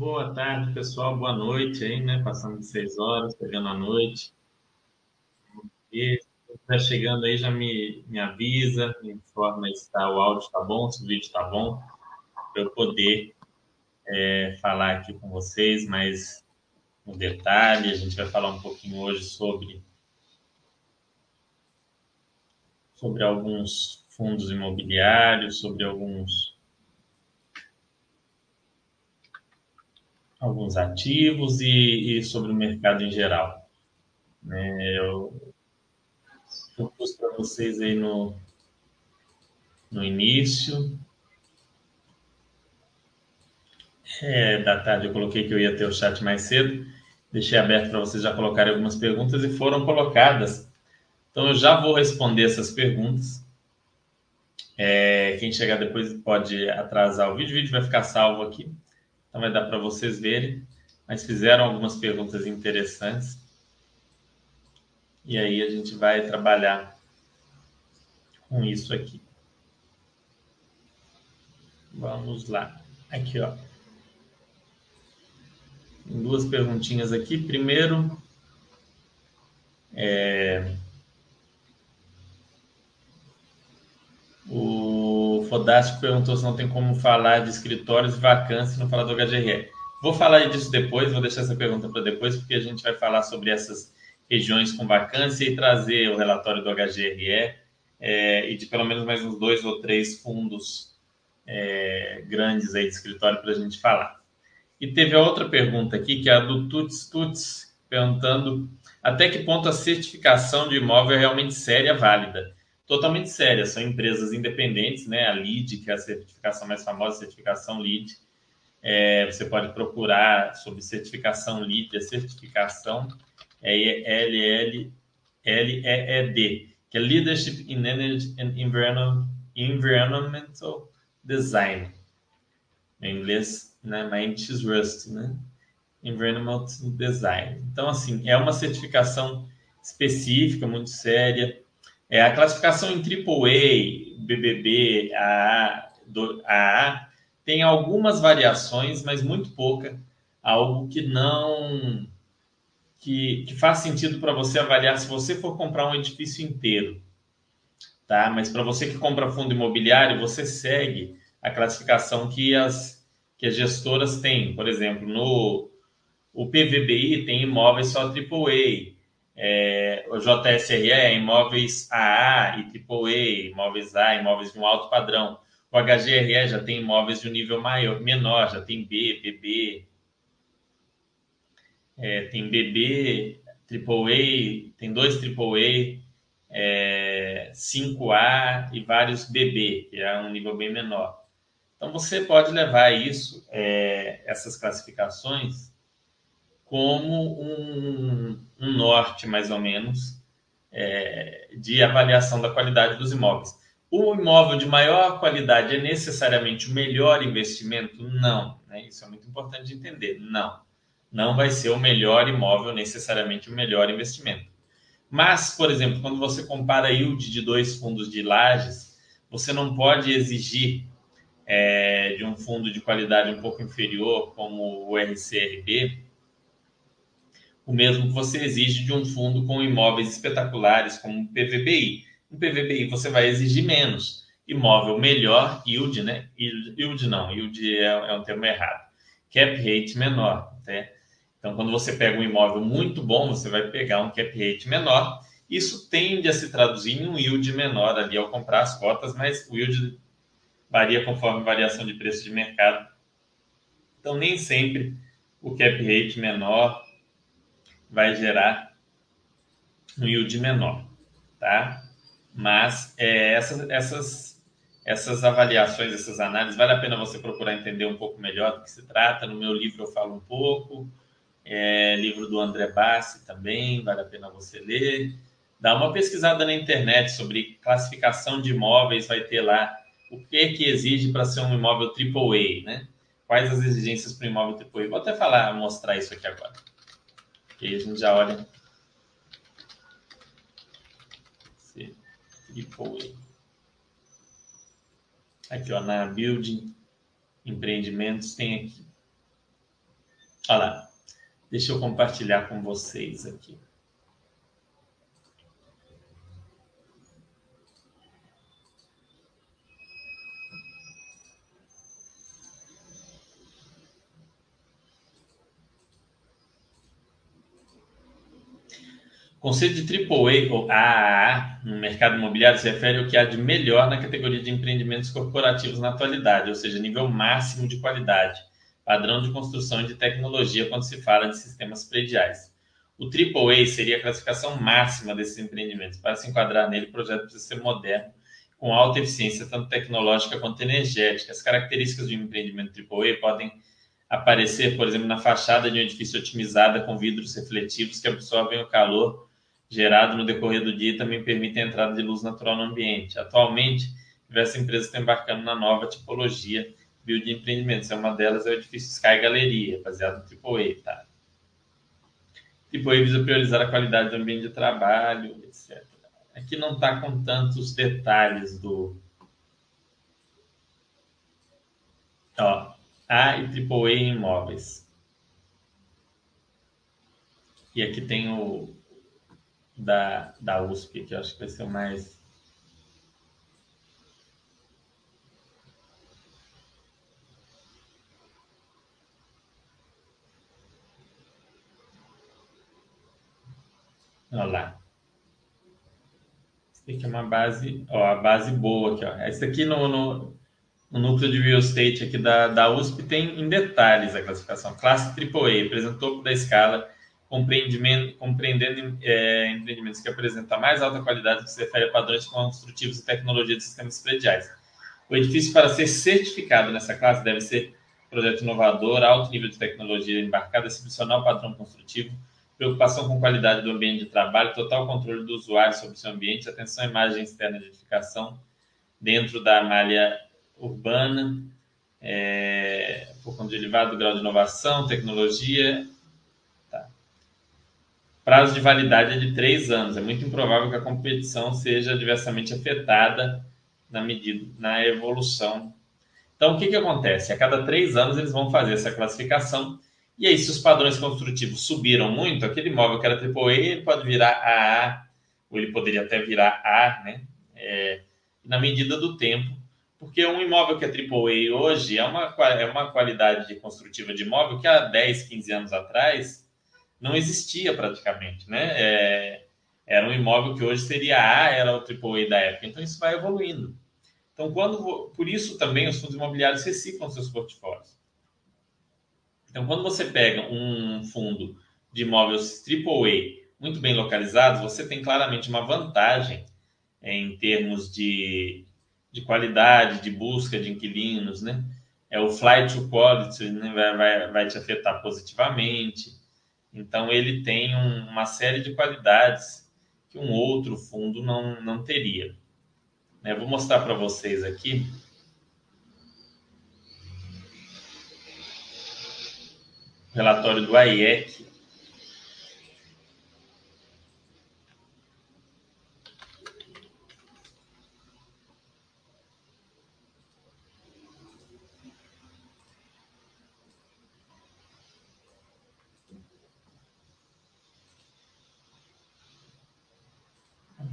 Boa tarde, pessoal. Boa noite aí, né? Passando de seis horas, pegando a noite. E está chegando aí, já me, me avisa, me informa se tá, o áudio está bom, se o vídeo está bom, para eu poder é, falar aqui com vocês mais no detalhe. A gente vai falar um pouquinho hoje sobre, sobre alguns fundos imobiliários, sobre alguns alguns ativos e, e sobre o mercado em geral. Né? Eu propus para vocês aí no, no início é, da tarde, eu coloquei que eu ia ter o chat mais cedo, deixei aberto para vocês já colocarem algumas perguntas e foram colocadas. Então eu já vou responder essas perguntas. É, quem chegar depois pode atrasar o vídeo, o vídeo vai ficar salvo aqui. Então vai dar para vocês verem. Mas fizeram algumas perguntas interessantes. E aí a gente vai trabalhar com isso aqui. Vamos lá. Aqui, ó. Duas perguntinhas aqui. Primeiro, é... o Fodástico perguntou se não tem como falar de escritórios e vacância e não falar do HGRE. Vou falar disso depois, vou deixar essa pergunta para depois, porque a gente vai falar sobre essas regiões com vacância e trazer o relatório do HGRE é, e de pelo menos mais uns dois ou três fundos é, grandes aí de escritório para a gente falar. E teve a outra pergunta aqui, que é a do Tuts Tuts, perguntando até que ponto a certificação de imóvel é realmente séria, válida totalmente séria. São empresas independentes, né? A LEED, que é a certificação mais famosa, certificação LEED. É, você pode procurar sobre certificação LEED, a certificação é LEED, que é Leadership in Energy and Environmental Design. Em inglês, né? Is Rust, né? Environmental Design. Então, assim, é uma certificação específica, muito séria, é, a classificação em AAA, BBB, AA, AA tem algumas variações, mas muito pouca. Algo que não. que, que faz sentido para você avaliar se você for comprar um edifício inteiro. Tá? Mas para você que compra fundo imobiliário, você segue a classificação que as, que as gestoras têm. Por exemplo, no o PVBI tem imóveis só AAA. É, o JSRE é imóveis AA e AAA, imóveis A, imóveis de um alto padrão. O HGRE já tem imóveis de um nível maior, menor, já tem B, BB, é, tem BB, AAA, tem dois AAA, é, 5A e vários BB, que é um nível bem menor. Então você pode levar isso, é, essas classificações, como um, um norte, mais ou menos, é, de avaliação da qualidade dos imóveis. O imóvel de maior qualidade é necessariamente o melhor investimento? Não. Né? Isso é muito importante de entender. Não. Não vai ser o melhor imóvel necessariamente o melhor investimento. Mas, por exemplo, quando você compara a yield de dois fundos de lajes, você não pode exigir é, de um fundo de qualidade um pouco inferior, como o RCRB, o mesmo que você exige de um fundo com imóveis espetaculares como o PVBI. No PVBI você vai exigir menos. Imóvel melhor, yield, né? Yield, não, yield é, é, um termo errado. Cap rate menor, né? Então, quando você pega um imóvel muito bom, você vai pegar um cap rate menor. Isso tende a se traduzir em um yield menor ali ao comprar as cotas, mas o yield varia conforme variação de preço de mercado. Então, nem sempre o cap rate menor vai gerar um yield menor, tá? Mas é, essas, essas, essas avaliações, essas análises, vale a pena você procurar entender um pouco melhor do que se trata. No meu livro eu falo um pouco, é, livro do André Bassi também, vale a pena você ler. Dá uma pesquisada na internet sobre classificação de imóveis, vai ter lá o que que exige para ser um imóvel AAA, né? Quais as exigências para um imóvel AAA. Vou até falar, mostrar isso aqui agora. E aí a gente já olha. Triple Aqui, ó, na Building Empreendimentos tem aqui. Olha lá. Deixa eu compartilhar com vocês aqui. O conceito de AAA ou AAA no mercado imobiliário se refere ao que há de melhor na categoria de empreendimentos corporativos na atualidade, ou seja, nível máximo de qualidade, padrão de construção e de tecnologia quando se fala de sistemas prediais. O AAA seria a classificação máxima desses empreendimentos. Para se enquadrar nele, o projeto precisa ser moderno, com alta eficiência, tanto tecnológica quanto energética. As características de um empreendimento AAA podem aparecer, por exemplo, na fachada de um edifício otimizada com vidros refletivos que absorvem o calor gerado no decorrer do dia também permite a entrada de luz natural no ambiente. Atualmente, diversas empresas estão embarcando na nova tipologia de empreendimentos. Uma delas é o edifício Sky Galeria, baseado no AAA. Tá? AAA visa priorizar a qualidade do ambiente de trabalho, etc. Aqui não está com tantos detalhes do... Ó, A e AAA em imóveis. E aqui tem o, da, da USP, que eu acho que vai ser o mais. Olha lá. Isso aqui é uma base, ó, a base boa aqui, ó. Esse aqui no, no, no núcleo de real estate aqui da, da USP tem em detalhes a classificação. Classe AAA, apresentou da escala compreendendo é, empreendimentos que apresentam mais alta qualidade que se refere a padrões construtivos e tecnologia de sistemas prediais. O edifício, para ser certificado nessa classe, deve ser projeto inovador, alto nível de tecnologia embarcada, excepcional padrão construtivo, preocupação com qualidade do ambiente de trabalho, total controle do usuário sobre seu ambiente, atenção à imagem externa de edificação dentro da malha urbana, é, por conta de elevado grau de inovação, tecnologia prazo de validade é de três anos. É muito improvável que a competição seja diversamente afetada na medida na evolução. Então, o que, que acontece? A cada três anos eles vão fazer essa classificação. E aí, se os padrões construtivos subiram muito, aquele imóvel que era AAA, ele pode virar AA, ou ele poderia até virar A, né? É, na medida do tempo. Porque um imóvel que é AAA hoje é uma, é uma qualidade construtiva de imóvel que há 10, 15 anos atrás não existia praticamente, né? É, era um imóvel que hoje seria A, era o AAA da época. Então, isso vai evoluindo. Então, quando, por isso também os fundos imobiliários reciclam seus portfólios. Então, quando você pega um fundo de imóveis AAA muito bem localizados, você tem claramente uma vantagem em termos de, de qualidade, de busca de inquilinos, né? É o flight to quality, né? vai, vai, vai te afetar positivamente. Então, ele tem um, uma série de qualidades que um outro fundo não, não teria. Né? Vou mostrar para vocês aqui. Relatório do AIEC,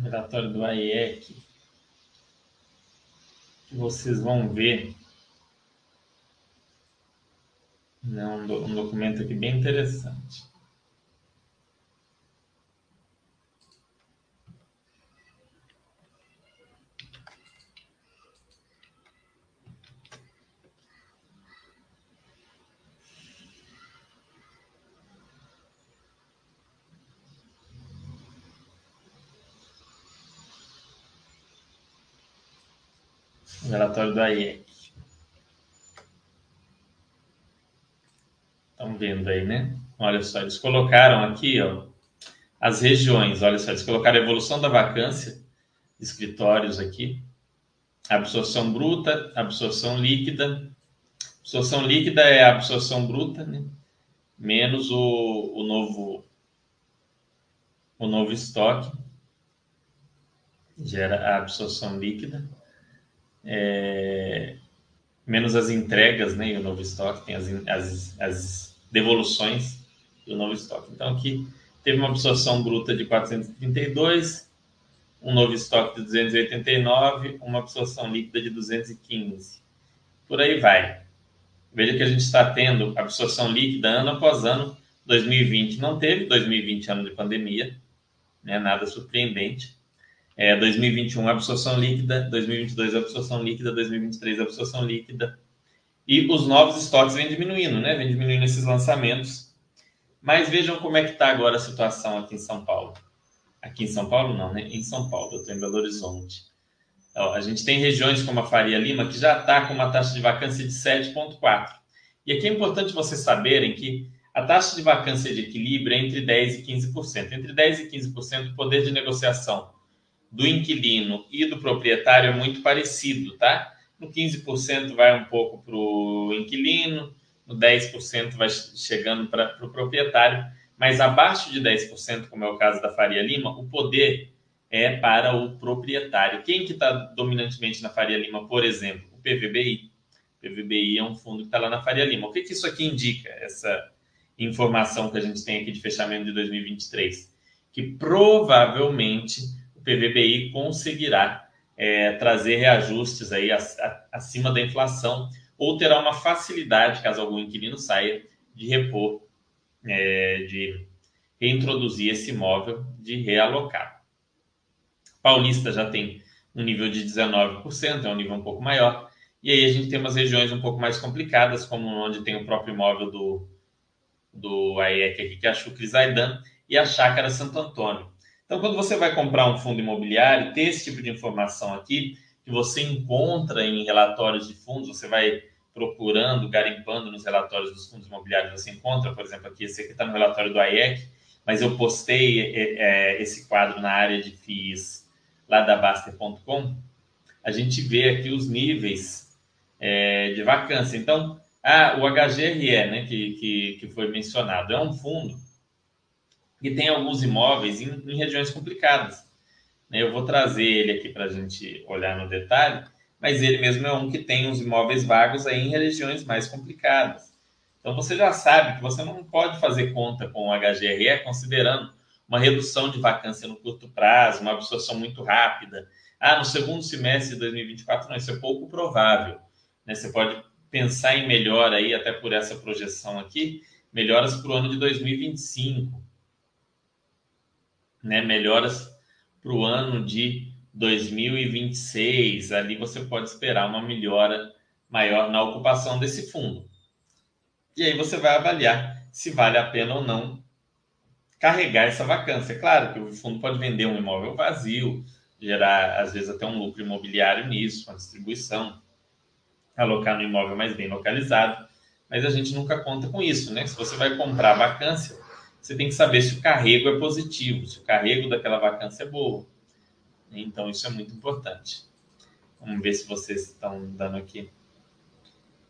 relatório do AIEC, que vocês vão ver um, um documento aqui bem interessante. Relatório do AIEC. Estão vendo aí, né? Olha só, eles colocaram aqui, ó, as regiões. Olha só, eles colocaram a evolução da vacância de escritórios aqui, absorção bruta, absorção líquida. Absorção líquida é a absorção bruta, né? Menos o, o novo o novo estoque gera a absorção líquida é, menos as entregas, né? E o novo estoque tem as, as, as devoluções do novo estoque. Então, aqui teve uma absorção bruta de 432, um novo estoque de 289, uma absorção líquida de 215. Por aí vai. Veja que a gente está tendo absorção líquida ano após ano. 2020 não teve, 2020 ano de pandemia, né, nada surpreendente. É, 2021 absorção líquida, 2022 absorção líquida, 2023 absorção líquida. E os novos estoques vêm diminuindo, né? Vem diminuindo esses lançamentos. Mas vejam como é que está agora a situação aqui em São Paulo. Aqui em São Paulo não, né? Em São Paulo, eu estou em Belo Horizonte. A gente tem regiões como a Faria Lima que já está com uma taxa de vacância de 7,4. E aqui é importante vocês saberem que a taxa de vacância de equilíbrio é entre 10% e 15%. Entre 10% e 15%, o poder de negociação do inquilino e do proprietário é muito parecido, tá? No 15% vai um pouco para o inquilino, no 10% vai chegando para o pro proprietário, mas abaixo de 10%, como é o caso da Faria Lima, o poder é para o proprietário. Quem que está dominantemente na Faria Lima, por exemplo? O PVBI. O PVBI é um fundo que está lá na Faria Lima. O que, que isso aqui indica, essa informação que a gente tem aqui de fechamento de 2023? Que provavelmente PVBI conseguirá é, trazer reajustes aí acima da inflação ou terá uma facilidade, caso algum inquilino saia, de repor, é, de reintroduzir esse imóvel, de realocar. Paulista já tem um nível de 19%, é um nível um pouco maior. E aí a gente tem umas regiões um pouco mais complicadas, como onde tem o próprio imóvel do, do AEC aqui, que é a Chucre Zaidan, e a Chácara Santo Antônio. Então, quando você vai comprar um fundo imobiliário, ter esse tipo de informação aqui, que você encontra em relatórios de fundos, você vai procurando, garimpando nos relatórios dos fundos imobiliários, você encontra, por exemplo, aqui, esse aqui está no relatório do AEC, mas eu postei é, é, esse quadro na área de FIIs lá da Baster.com, a gente vê aqui os níveis é, de vacância. Então, ah, o HGRE, né, que, que, que foi mencionado, é um fundo que tem alguns imóveis em, em regiões complicadas. Né? Eu vou trazer ele aqui para a gente olhar no detalhe, mas ele mesmo é um que tem os imóveis vagos aí em regiões mais complicadas. Então você já sabe que você não pode fazer conta com o HGRE considerando uma redução de vacância no curto prazo, uma absorção muito rápida. Ah, no segundo semestre de 2024, não, isso é pouco provável. Né? Você pode pensar em melhora aí, até por essa projeção aqui, melhoras para o ano de 2025. Né? Melhoras para o ano de 2026. Ali você pode esperar uma melhora maior na ocupação desse fundo. E aí você vai avaliar se vale a pena ou não carregar essa vacância. Claro que o fundo pode vender um imóvel vazio, gerar, às vezes, até um lucro imobiliário nisso, uma distribuição, alocar no imóvel mais bem localizado, mas a gente nunca conta com isso, né? Se você vai comprar vacância, você tem que saber se o carrego é positivo, se o carrego daquela vacância é boa. Então, isso é muito importante. Vamos ver se vocês estão dando aqui.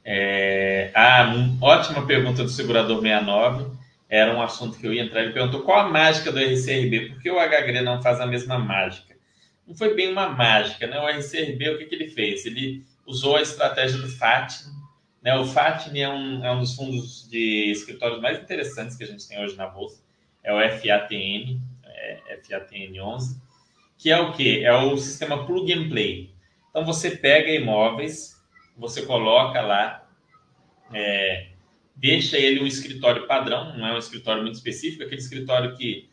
É... Ah, ótima pergunta do segurador 69 era um assunto que eu ia entrar. Ele perguntou qual a mágica do RCRB, por que o HGRE não faz a mesma mágica? Não foi bem uma mágica, né? O RCRB, o que, que ele fez? Ele usou a estratégia do FATN. Né? O FATN é um, é um dos fundos de escritórios mais interessantes que a gente tem hoje na Bolsa. É o FATN, é FATN11, que é o quê? É o sistema plug and play. Então, você pega imóveis, você coloca lá... É, deixa ele um escritório padrão, não é um escritório muito específico, aquele escritório que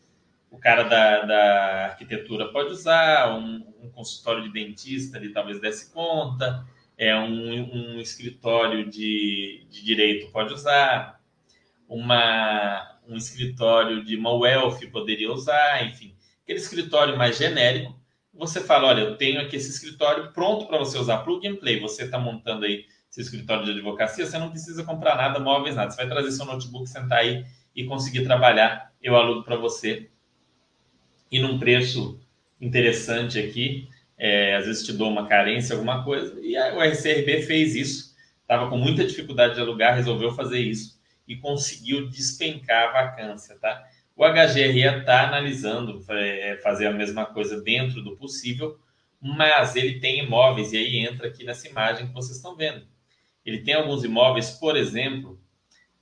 o cara da, da arquitetura pode usar, um, um consultório de dentista ali talvez desse conta, é um, um escritório de, de direito pode usar, uma, um escritório de uma poderia usar, enfim, aquele escritório mais genérico, você fala, olha, eu tenho aqui esse escritório pronto para você usar plug and play, você está montando aí seu escritório de advocacia, você não precisa comprar nada, móveis, nada. Você vai trazer seu notebook, sentar aí e conseguir trabalhar. Eu alugo para você. E num preço interessante aqui, é, às vezes te dou uma carência, alguma coisa. E o RCRB fez isso. Estava com muita dificuldade de alugar, resolveu fazer isso e conseguiu despencar a vacância, tá? O HGRE está analisando é, fazer a mesma coisa dentro do possível, mas ele tem imóveis, e aí entra aqui nessa imagem que vocês estão vendo. Ele tem alguns imóveis, por exemplo,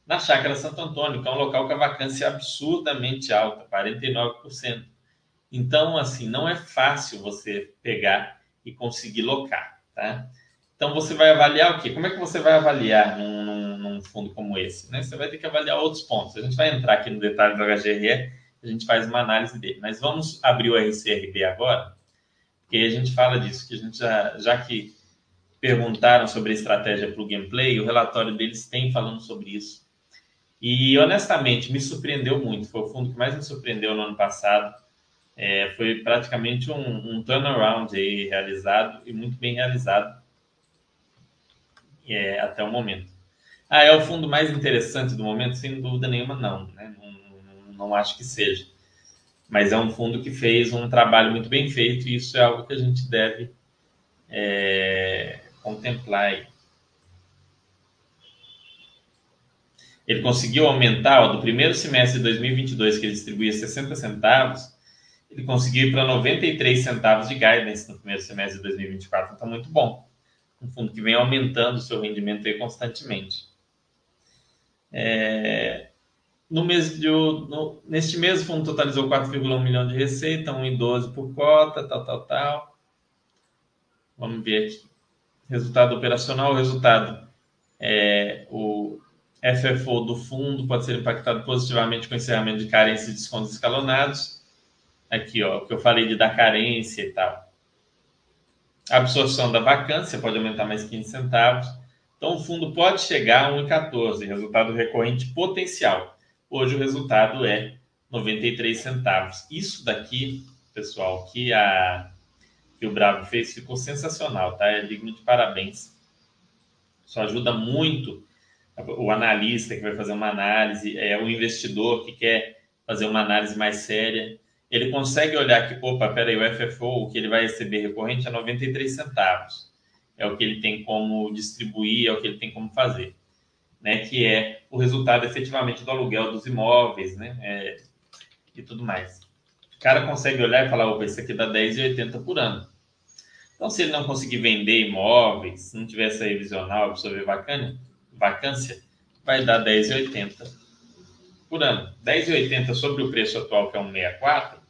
na Chácara Santo Antônio, que é um local com a vacância absurdamente alta, 49%. Então, assim, não é fácil você pegar e conseguir locar, tá? Então, você vai avaliar o quê? Como é que você vai avaliar num, num, num fundo como esse? Né? Você vai ter que avaliar outros pontos. A gente vai entrar aqui no detalhe do HGRE, a gente faz uma análise dele. Mas vamos abrir o RCRB agora, porque a gente fala disso, que a gente já, já que perguntaram sobre a estratégia para o gameplay, o relatório deles tem falando sobre isso. E honestamente, me surpreendeu muito. Foi o fundo que mais me surpreendeu no ano passado. É, foi praticamente um, um, turnaround aí realizado e muito bem realizado é, até o momento. Ah, é o fundo mais interessante do momento? Sem dúvida nenhuma, não. Né? Não, não, acho que seja. Mas é um fundo que fez um trabalho muito bem feito e isso é algo que a gente deve é, contemplar. Ele conseguiu aumentar, ó, do primeiro semestre de 2022, que ele distribuía 60 centavos, ele conseguiu ir para 93 centavos de guidance no primeiro semestre de 2024. Então, muito bom. Um fundo que vem aumentando o seu rendimento constantemente. É, no mês de, no, neste mês, o fundo totalizou 4,1 milhão de receita, 1,12 por cota, tal, tal, tal. Vamos ver aqui. Resultado operacional, resultado é o FFO do fundo pode ser impactado positivamente com o encerramento de carência e descontos escalonados. Aqui, ó, que eu falei de dar carência e tal. A absorção da vacância pode aumentar mais 15 centavos. Então, o fundo pode chegar a 1,14, resultado recorrente potencial. Hoje o resultado é 93 centavos. Isso daqui, pessoal, que a que o Bravo fez ficou sensacional, tá? É digno de parabéns. Isso ajuda muito o analista que vai fazer uma análise, é o investidor que quer fazer uma análise mais séria. Ele consegue olhar que, opa, peraí, o FFO, o que ele vai receber recorrente é 93 centavos. É o que ele tem como distribuir, é o que ele tem como fazer. Né, que é o resultado efetivamente do aluguel dos imóveis, né, é, e tudo mais. O cara consegue olhar e falar, opa, isso aqui dá 10,80 por ano. Então, se ele não conseguir vender imóveis, não tiver essa revisional, absorver vacância, vacância vai dar 10,80 por ano. 10,80 sobre o preço atual, que é 1,64,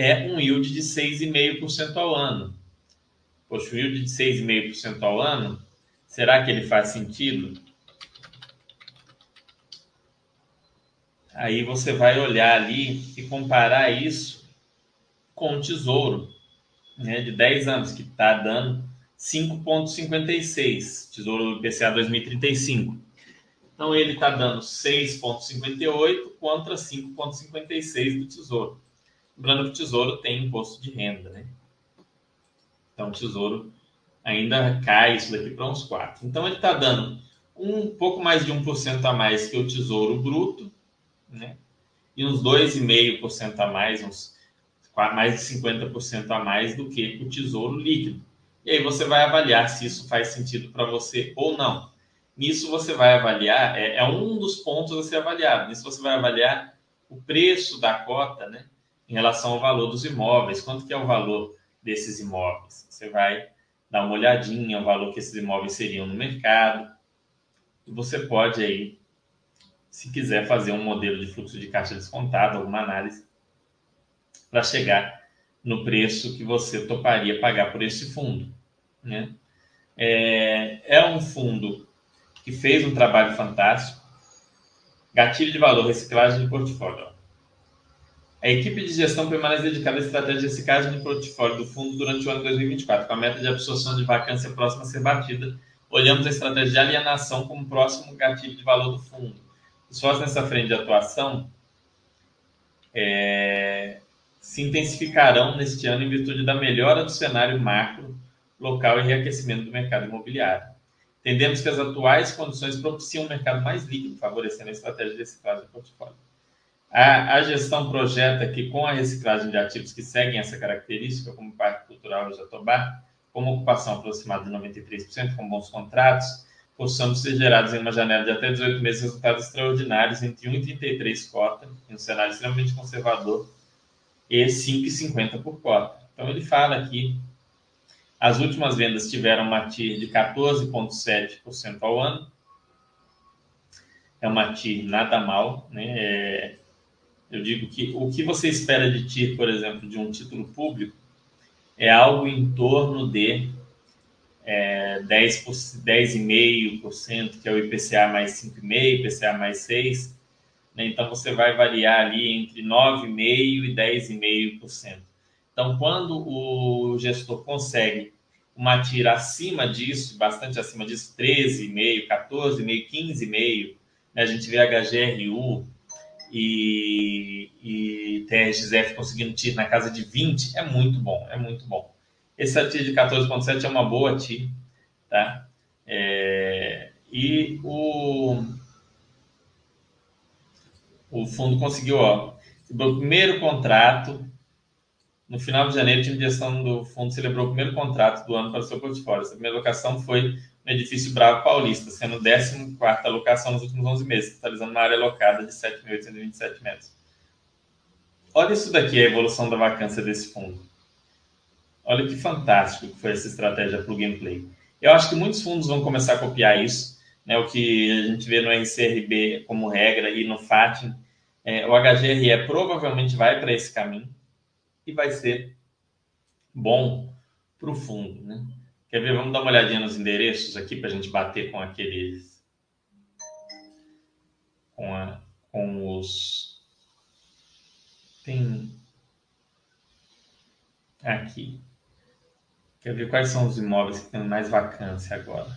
é um yield de 6,5% ao ano. Poxa, o yield de 6,5% ao ano, será que ele faz sentido? Aí você vai olhar ali e comparar isso com o tesouro né, de 10 anos, que está dando 5,56, Tesouro IPCA 2035. Então, ele está dando 6,58 contra 5,56 do Tesouro. Lembrando que o Tesouro tem imposto de renda, né? Então, o Tesouro ainda cai isso daqui para uns 4. Então, ele está dando um pouco mais de 1% a mais que o Tesouro Bruto, né? E uns 2,5% a mais, uns mais de 50% a mais do que o tesouro líquido. E aí você vai avaliar se isso faz sentido para você ou não. Nisso você vai avaliar, é, é, um dos pontos a ser avaliado. Nisso você vai avaliar o preço da cota, né, em relação ao valor dos imóveis. Quanto que é o valor desses imóveis? Você vai dar uma olhadinha o valor que esses imóveis seriam no mercado. E você pode aí, se quiser fazer um modelo de fluxo de caixa descontado, alguma análise, para chegar no preço que você toparia pagar por esse fundo. Né? É, é um fundo que fez um trabalho fantástico. Gatilho de valor, reciclagem de portfólio. A equipe de gestão permanece dedicada à estratégia de reciclagem de portfólio do fundo durante o ano 2024, com a meta de absorção de vacância próxima a ser batida. Olhamos a estratégia de alienação como próximo gatilho de valor do fundo. Os sócios nessa frente de atuação é, se intensificarão neste ano em virtude da melhora do cenário macro, local e reaquecimento do mercado imobiliário. Entendemos que as atuais condições propiciam um mercado mais líquido, favorecendo a estratégia de reciclagem do portfólio. A, a, gestão projeta que, com a reciclagem de ativos que seguem essa característica, como Parque Cultural Jatobá, com uma ocupação aproximada de 93%, com bons contratos, possamos ser gerados em uma janela de até 18 meses resultados extraordinários entre 1,33 cota, em um cenário extremamente conservador, e 5,50 por cota. Então ele fala aqui, as últimas vendas tiveram uma TIR de 14,7% ao ano, é uma TIR nada mal, né? É, eu digo que o que você espera de TIR, por exemplo, de um título público, é algo em torno de é, 10,5%, que é o IPCA mais 5,5%, IPCA mais 6%. Né? Então, você vai variar ali entre 9,5% e 10,5%. Então, quando o gestor consegue uma tira acima disso, bastante acima disso, 13,5%, 14,5%, 15,5%, né? a gente vê HGRU e, e TRXF conseguindo TIR na casa de 20%, é muito bom, é muito bom. Esse TIR de 14,7 é uma boa TIR, tá? É, e o, o fundo conseguiu, ó, o primeiro contrato, no final de janeiro, a time de gestão do fundo celebrou o primeiro contrato do ano para o seu portfólio. Essa primeira locação foi no edifício Bravo Paulista, sendo a 14 locação nos últimos 11 meses, totalizando uma área locada de 7.827 metros. Olha isso daqui, a evolução da vacância desse fundo. Olha que fantástico que foi essa estratégia para o gameplay. Eu acho que muitos fundos vão começar a copiar isso, né? O que a gente vê no RCRB como regra e no FATIM, é, o HGRE provavelmente vai para esse caminho e vai ser bom para o fundo, né? Quer ver? Vamos dar uma olhadinha nos endereços aqui para a gente bater com aqueles, com, a, com os tem aqui Quer ver quais são os imóveis que têm mais vacância agora?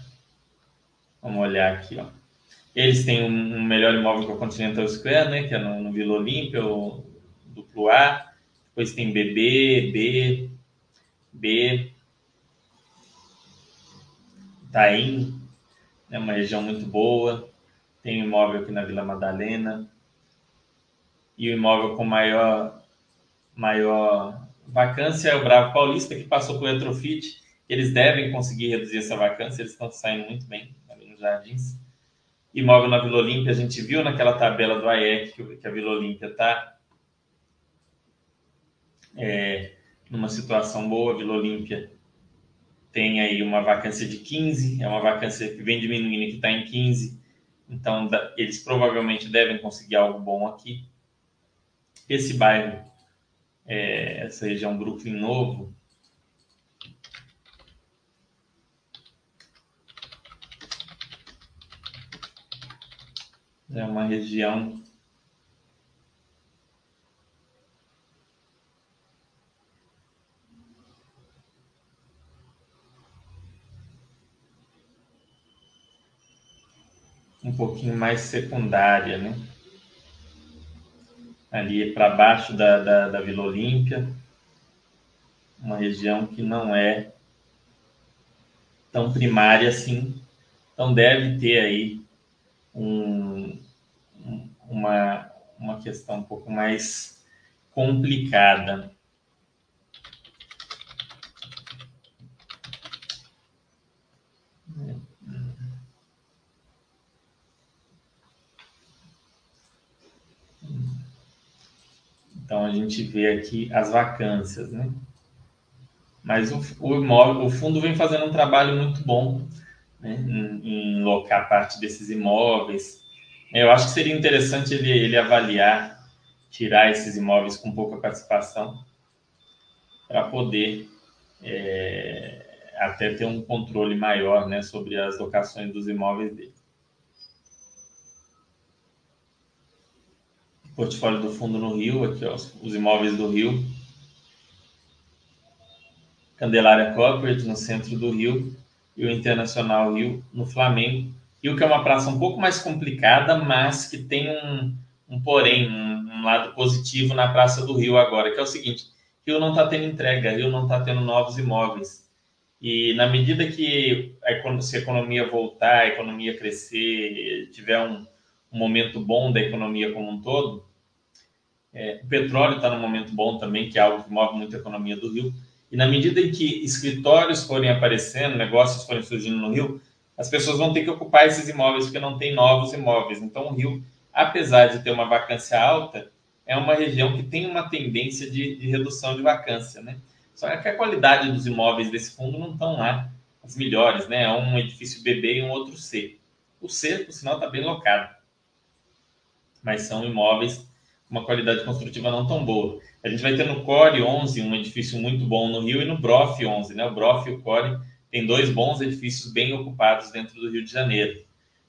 Vamos olhar aqui, ó. Eles têm um, melhor imóvel que o Continental Square, né? Que é no, no Vila Olímpia, o duplo A. Depois tem BB, B, B, Taim, é uma região muito boa. Tem um imóvel aqui na Vila Madalena. E o imóvel com maior, maior vacância é o Bravo Paulista, que passou por Retrofit. Eles devem conseguir reduzir essa vacância, eles estão saindo muito bem ali nos Jardins. Imóvel na Vila Olímpia, a gente viu naquela tabela do AEC que a Vila Olímpia está é, numa situação boa. Vila Olímpia tem aí uma vacância de 15, é uma vacância que vem diminuindo, que está em 15. Então, eles provavelmente devem conseguir algo bom aqui. Esse bairro é, essa região Brooklyn Novo, é uma região um pouquinho mais secundária, né? ali para baixo da, da, da Vila Olímpia, uma região que não é tão primária assim, então deve ter aí um, uma, uma questão um pouco mais complicada. Então a gente vê aqui as vacâncias, né? Mas o, o, imóvel, o fundo vem fazendo um trabalho muito bom né? em, em locar parte desses imóveis. Eu acho que seria interessante ele, ele avaliar, tirar esses imóveis com pouca participação, para poder é, até ter um controle maior né, sobre as locações dos imóveis dele. Portfólio do fundo no Rio, aqui ó, os imóveis do Rio. Candelária Corporate no centro do Rio e o Internacional Rio no Flamengo. Rio que é uma praça um pouco mais complicada, mas que tem um, um porém, um, um lado positivo na Praça do Rio agora, que é o seguinte, Rio não está tendo entrega, Rio não está tendo novos imóveis. E na medida que a, se a economia voltar, a economia crescer, tiver um, um momento bom da economia como um todo. É, o petróleo está num momento bom também, que é algo que move muito a economia do Rio. E na medida em que escritórios forem aparecendo, negócios forem surgindo no Rio, as pessoas vão ter que ocupar esses imóveis porque não tem novos imóveis. Então, o Rio, apesar de ter uma vacância alta, é uma região que tem uma tendência de, de redução de vacância, né? Só que a qualidade dos imóveis desse fundo não estão lá as melhores, né? É um edifício BB e um outro C. O C, por sinal, está bem locado. Mas são imóveis com uma qualidade construtiva não tão boa. A gente vai ter no Core 11 um edifício muito bom no Rio e no Brof 11, né? O Brof e o Core tem dois bons edifícios bem ocupados dentro do Rio de Janeiro.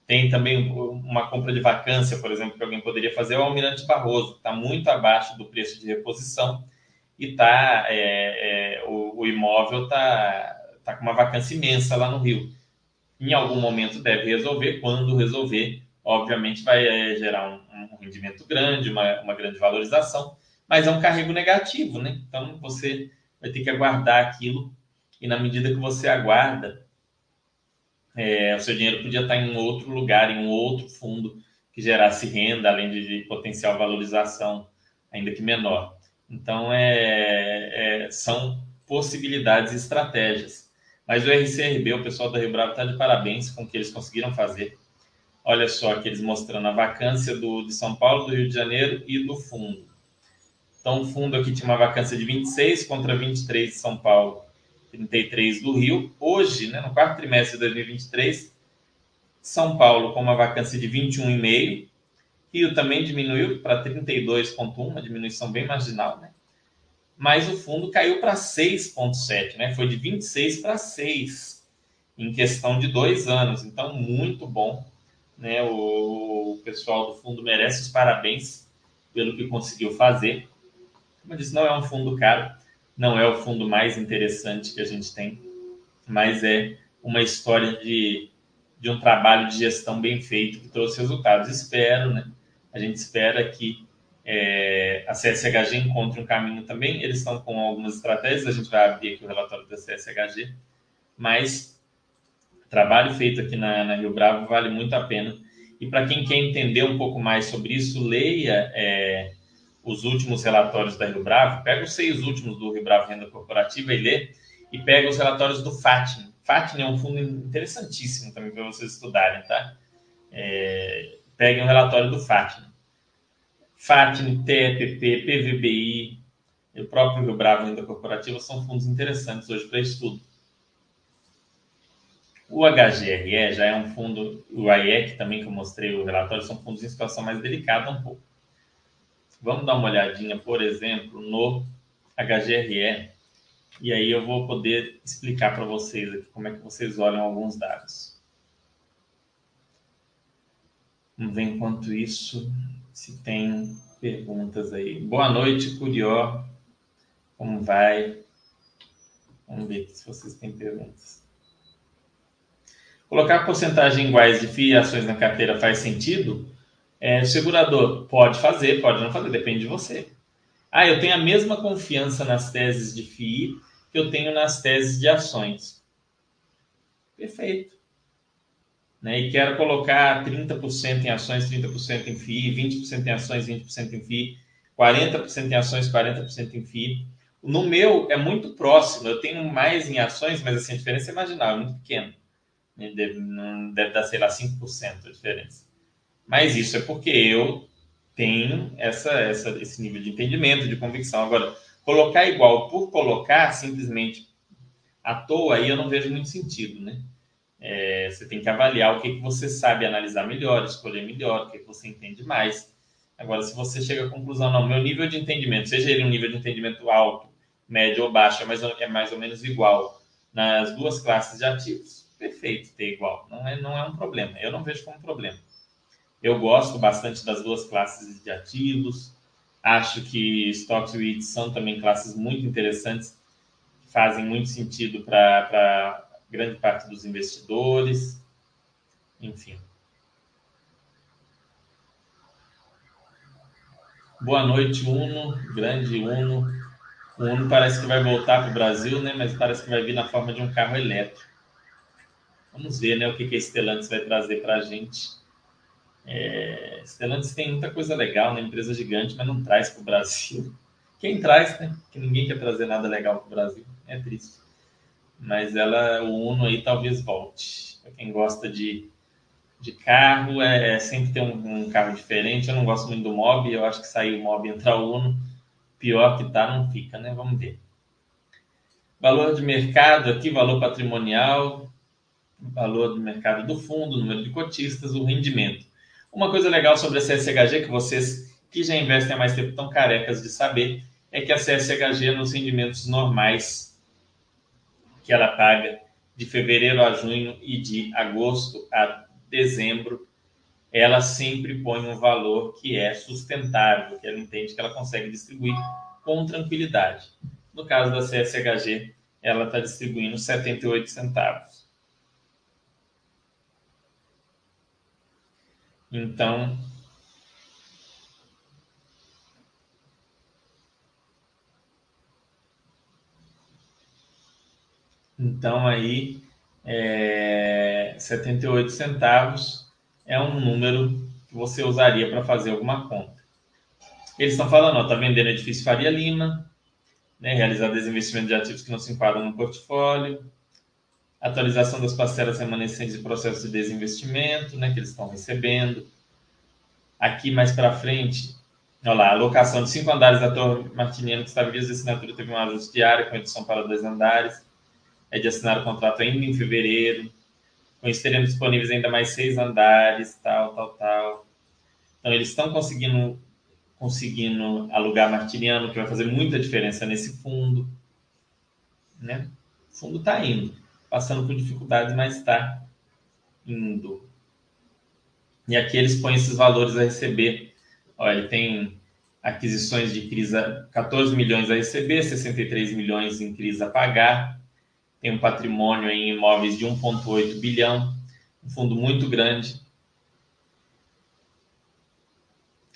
Tem também uma compra de vacância, por exemplo, que alguém poderia fazer, é o Almirante Barroso, que está muito abaixo do preço de reposição e tá, é, é, o, o, imóvel está tá com uma vacância imensa lá no Rio. Em algum momento deve resolver, quando resolver, obviamente vai é, gerar um, um, rendimento grande, uma, uma grande valorização, mas é um carrego negativo, né? Então você vai ter que aguardar aquilo e na medida que você aguarda, é, o seu dinheiro podia estar em outro lugar, em um outro fundo que gerasse renda, além de, de potencial valorização, ainda que menor. Então, é, é, são possibilidades e estratégias. Mas o RCRB, o pessoal da Rio Bravo, está de parabéns com o que eles conseguiram fazer. Olha só aqui eles mostrando a vacância do, de São Paulo, do Rio de Janeiro e do fundo. Então, o fundo aqui tinha uma vacância de 26 contra 23 de São Paulo 33 do Rio. Hoje, né, no quarto trimestre de 2023, São Paulo com uma vacância de 21,5. Rio também diminuiu para 32,1, uma diminuição bem marginal, né? Mas o fundo caiu para 6,7, né? Foi de 26 para 6 em questão de dois anos. Então, muito bom. Né? O, pessoal do fundo merece os parabéns pelo que conseguiu fazer. Como eu disse, não é um fundo caro, não é o fundo mais interessante que a gente tem, mas é uma história de, de um trabalho de gestão bem feito que trouxe resultados. Espero, né? A gente espera que é, a CSHG encontre um caminho também. Eles estão com algumas estratégias, a gente vai abrir aqui o relatório da CSHG, mas trabalho feito aqui na, na Rio Bravo vale muito a pena. E para quem quer entender um pouco mais sobre isso, leia é, os últimos relatórios da Rio Bravo, pega os seis últimos do Rio Bravo Renda Corporativa e lê, e pega os relatórios do FATN. FATN é um fundo interessantíssimo também para vocês estudarem, tá? É, peguem o relatório do FATN. FATN, TEPP, PVBI, o próprio Rio Bravo Renda Corporativa são fundos interessantes hoje para estudo. O HGRE já é um fundo, o IEC também, que eu mostrei o relatório, são fundos em situação mais delicada um pouco. Vamos dar uma olhadinha, por exemplo, no HGRE, e aí eu vou poder explicar para vocês aqui como é que vocês olham alguns dados. Vamos ver enquanto isso se tem perguntas aí. Boa noite, Curió. Como vai? Vamos ver se vocês têm perguntas. Colocar porcentagem iguais de FII e ações na carteira faz sentido? É, segurador pode fazer, pode não fazer, depende de você. Ah, eu tenho a mesma confiança nas teses de FII que eu tenho nas teses de ações. Perfeito. Né? E quero colocar 30% em ações, 30% em FII, 20% em ações, 20% em FII, 40% em ações, 40% em FII. No meu é muito próximo, eu tenho mais em ações, mas assim, a diferença é marginal, é muito pequena. Deve, não deve dar, sei lá, 5% a diferença. Mas isso é porque eu tenho essa, essa, esse nível de entendimento, de convicção. Agora, colocar igual por colocar, simplesmente à toa, aí eu não vejo muito sentido, né? É, você tem que avaliar o que, que você sabe analisar melhor, escolher melhor, o que, que você entende mais. Agora, se você chega à conclusão, não, meu nível de entendimento, seja ele um nível de entendimento alto, médio ou baixo, é mais, é mais ou menos igual nas duas classes de ativos, perfeito ter igual, não é, não é um problema, eu não vejo como problema. Eu gosto bastante das duas classes de ativos. Acho que stocks e REITs são também classes muito interessantes, que fazem muito sentido para grande parte dos investidores. Enfim. Boa noite, Uno, grande Uno. O Uno parece que vai voltar para o Brasil, né? Mas parece que vai vir na forma de um carro elétrico. Vamos ver, né? O que, que a Stellantis vai trazer para a gente. É, Stellantis tem muita coisa legal, né? Empresa gigante, mas não traz para o Brasil. Quem traz, né? Que ninguém quer trazer nada legal para o Brasil. É triste. Mas ela, o Uno aí talvez volte. Para quem gosta de, de carro, é, é sempre ter um, um, carro diferente. Eu não gosto muito do Mob. Eu acho que sair o Mob e entrar o Uno, pior que tá, não fica, né? Vamos ver. Valor de mercado aqui, valor patrimonial, valor do mercado do fundo, número de cotistas, o rendimento. Uma coisa legal sobre a CSHG, que vocês que já investem há mais tempo estão carecas de saber, é que a CSHG, nos rendimentos normais que ela paga de fevereiro a junho e de agosto a dezembro, ela sempre põe um valor que é sustentável, que ela entende que ela consegue distribuir com tranquilidade. No caso da CSHG, ela está distribuindo 78 centavos. Então, então aí é, 78 centavos é um número que você usaria para fazer alguma conta. Eles estão falando, está vendendo edifício Faria Lima, né, realizar desinvestimento de ativos que não se enquadram no portfólio, atualização das parcelas remanescentes de processo de desinvestimento, né, que eles estão recebendo. Aqui mais para frente, olha lá, alocação de cinco andares da Torre Martiniano, que estava em vias de assinatura, teve um ajuste diário com edição para dois andares. É de assinar o contrato ainda em fevereiro. Com isso, teremos disponíveis ainda mais seis andares, tal, tal, tal. Então, eles estão conseguindo conseguindo alugar Martiniano, que vai fazer muita diferença nesse fundo. Né? O fundo está indo, passando por dificuldades, mas está indo. E aqui eles põem esses valores a receber. Olha, ele tem aquisições de crise 14 milhões a receber, 63 milhões em crise a pagar. Tem um patrimônio em imóveis de 1,8 bilhão, um fundo muito grande.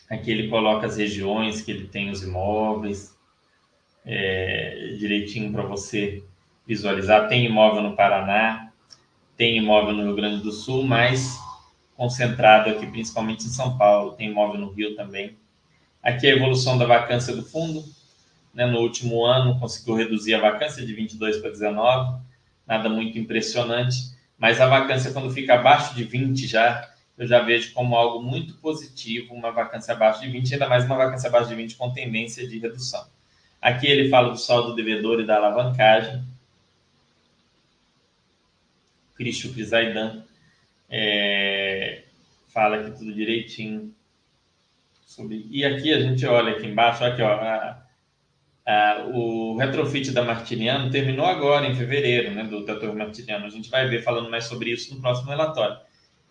Aqui ele coloca as regiões que ele tem os imóveis, é, direitinho para você visualizar. Tem imóvel no Paraná, tem imóvel no Rio Grande do Sul, mas concentrado aqui principalmente em São Paulo. Tem imóvel no Rio também. Aqui é a evolução da vacância do fundo. Né? No último ano conseguiu reduzir a vacância de 22 para 19, nada muito impressionante. Mas a vacância, quando fica abaixo de 20 já, eu já vejo como algo muito positivo uma vacância abaixo de 20, ainda mais uma vacância abaixo de 20 com tendência de redução. Aqui ele fala do saldo devedor e da alavancagem. Cristo Crisaidan é, fala aqui tudo direitinho. Sobre... E aqui a gente olha aqui embaixo, aqui, ó, a, a, o retrofit da Martiniano terminou agora, em fevereiro, né, do Tetor Martiniano. A gente vai ver falando mais sobre isso no próximo relatório.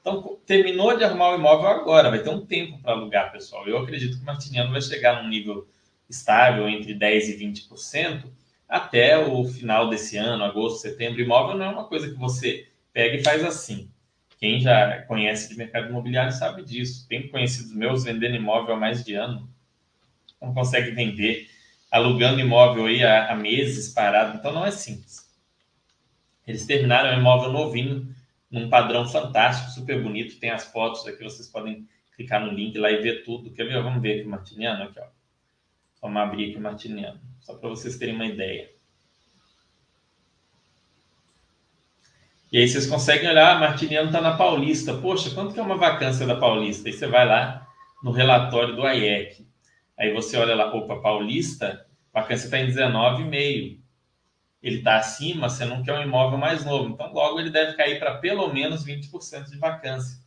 Então, terminou de arrumar o imóvel agora, vai ter um tempo para alugar, pessoal. Eu acredito que o Martiniano vai chegar num nível estável entre 10% e 20% até o final desse ano, agosto, setembro. Imóvel não é uma coisa que você pega e faz assim. Quem já conhece de mercado imobiliário sabe disso. Tem conhecidos meus vendendo imóvel há mais de ano. Não consegue vender, alugando imóvel aí há, há meses parado. Então não é simples. Eles terminaram o imóvel novinho, num padrão fantástico, super bonito. Tem as fotos aqui, vocês podem clicar no link lá e ver tudo. Quer ver? Vamos ver aqui o Martiniano. Aqui, ó. Vamos abrir aqui o Martiniano, só para vocês terem uma ideia. E aí vocês conseguem olhar, ah, Martiniano está na Paulista. Poxa, quanto que é uma vacância da Paulista? Aí você vai lá no relatório do AIEC. Aí você olha lá, opa, Paulista, vacância está em 19,5 ele está acima, você não quer um imóvel mais novo. Então, logo ele deve cair para pelo menos 20% de vacância.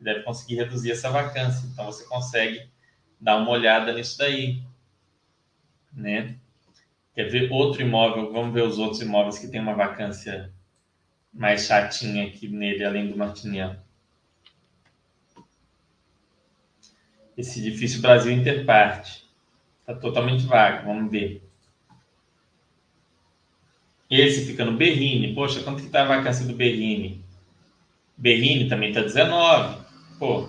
Ele deve conseguir reduzir essa vacância. Então, você consegue dar uma olhada nisso daí. Né? Quer ver outro imóvel? Vamos ver os outros imóveis que tem uma vacância mais chatinha aqui nele, além do Martiniano. Esse edifício Brasil Interparte. Está totalmente vago, vamos ver. Esse fica no Berrine. Poxa, quanto que tá a vacância do Berrine? Berrine também tá 19. Pô,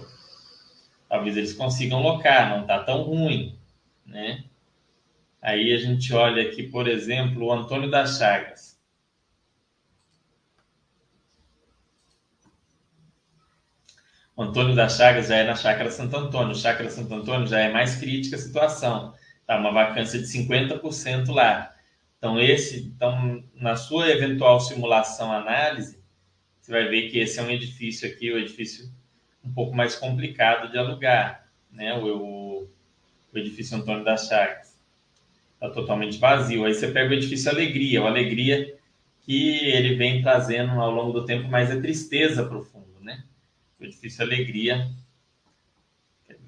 talvez eles consigam locar, não tá tão ruim, né? Aí a gente olha aqui, por exemplo, o Antônio das Chagas. O Antônio das Chagas já é na Chácara Santo Antônio. Chácara Santo Antônio já é mais crítica a situação. Tá uma vacância de 50% lá. Então, esse, então, na sua eventual simulação análise, você vai ver que esse é um edifício aqui, o um edifício um pouco mais complicado de alugar, né? O, o edifício Antônio das Chagas está totalmente vazio. Aí você pega o edifício Alegria, o Alegria que ele vem trazendo ao longo do tempo mais a tristeza para O edifício Alegria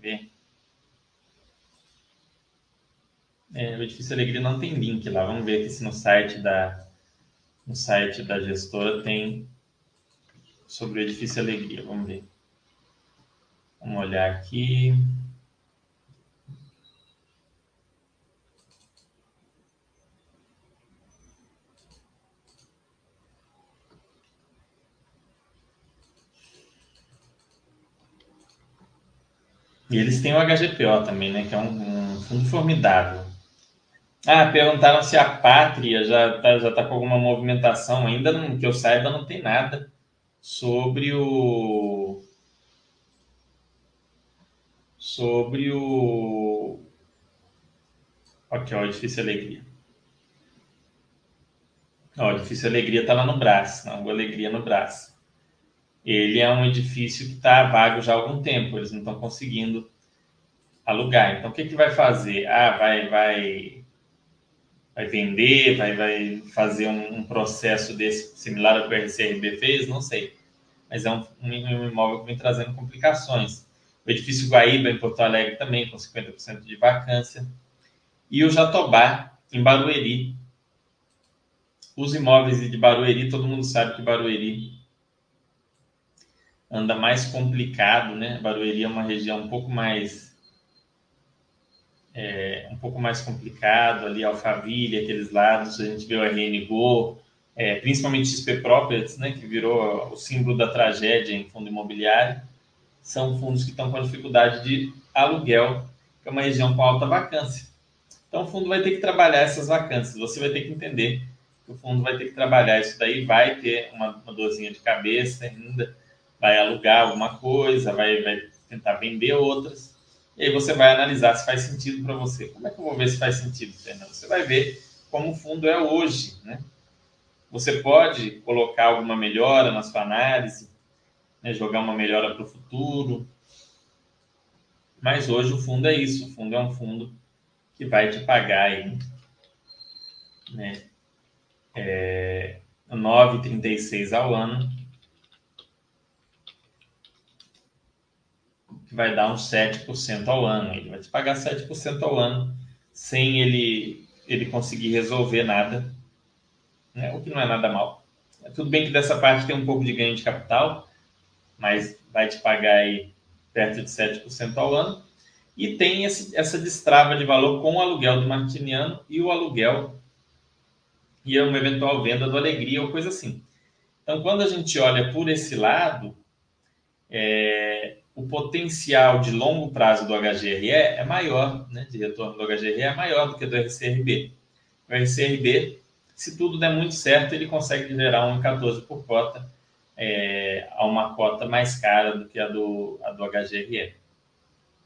ver. É, o Edifício Alegria não tem link lá. Vamos ver aqui se no site da, no site da gestora tem sobre o Edifício Alegria. Vamos ver. Vamos olhar aqui. E eles têm o HGPO também, né? Que é um, um fundo formidável. Ah, perguntaram se a Pátria já está já tá com alguma movimentação. Ainda não, que eu saiba, não tem nada sobre o. Sobre o. Aqui, ó, Difícil Alegria. Ó, Difícil Alegria está lá no braço, Rua Alegria no braço ele é um edifício que está vago já há algum tempo, eles não estão conseguindo alugar. Então, o que, que vai fazer? Ah, vai, vai, vai vender, vai, vai fazer um, um processo desse similar ao que o RCRB fez? Não sei. Mas é um, um, um imóvel que vem trazendo complicações. O edifício Guaíba, em Porto Alegre, também com 50% de vacância. E o Jatobá, em Barueri. Os imóveis de Barueri, todo mundo sabe que Barueri anda mais complicado, né? Barueri é uma região um pouco mais é, um pouco mais complicado ali, Alphaville, aqueles lados, a gente vê o RN Go, é, principalmente XP Properties, né, que virou o símbolo da tragédia em fundo imobiliário, são fundos que estão com dificuldade de aluguel, que é uma região com alta vacância. Então o fundo vai ter que trabalhar essas vacâncias, você vai ter que entender que o fundo vai ter que trabalhar isso daí, vai ter uma, uma dorzinha de cabeça ainda, vai alugar alguma coisa, vai, vai tentar vender outras, e aí você vai analisar se faz sentido para você. Como é que eu vou ver se faz sentido, Fernando? Você vai ver como o fundo é hoje, né? Você pode colocar alguma melhora na sua análise, né? jogar uma melhora para o futuro, mas hoje o fundo é isso, o fundo é um fundo que vai te pagar aí, né? É, 9,36 ao ano, vai dar uns 7% ao ano. Ele vai te pagar 7% ao ano sem ele, ele conseguir resolver nada, né? o que não é nada mal. Tudo bem que dessa parte tem um pouco de ganho de capital, mas vai te pagar aí perto de 7% ao ano. E tem esse, essa destrava de valor com o aluguel do Martiniano e o aluguel e uma eventual venda do Alegria ou coisa assim. Então, quando a gente olha por esse lado, é, o potencial de longo prazo do HGRE é maior, né, de retorno do HGRE é maior do que do RCRB. O RCRB, se tudo der muito certo, ele consegue gerar 1,14 por cota, é, a uma cota mais cara do que a do, a do HGRE.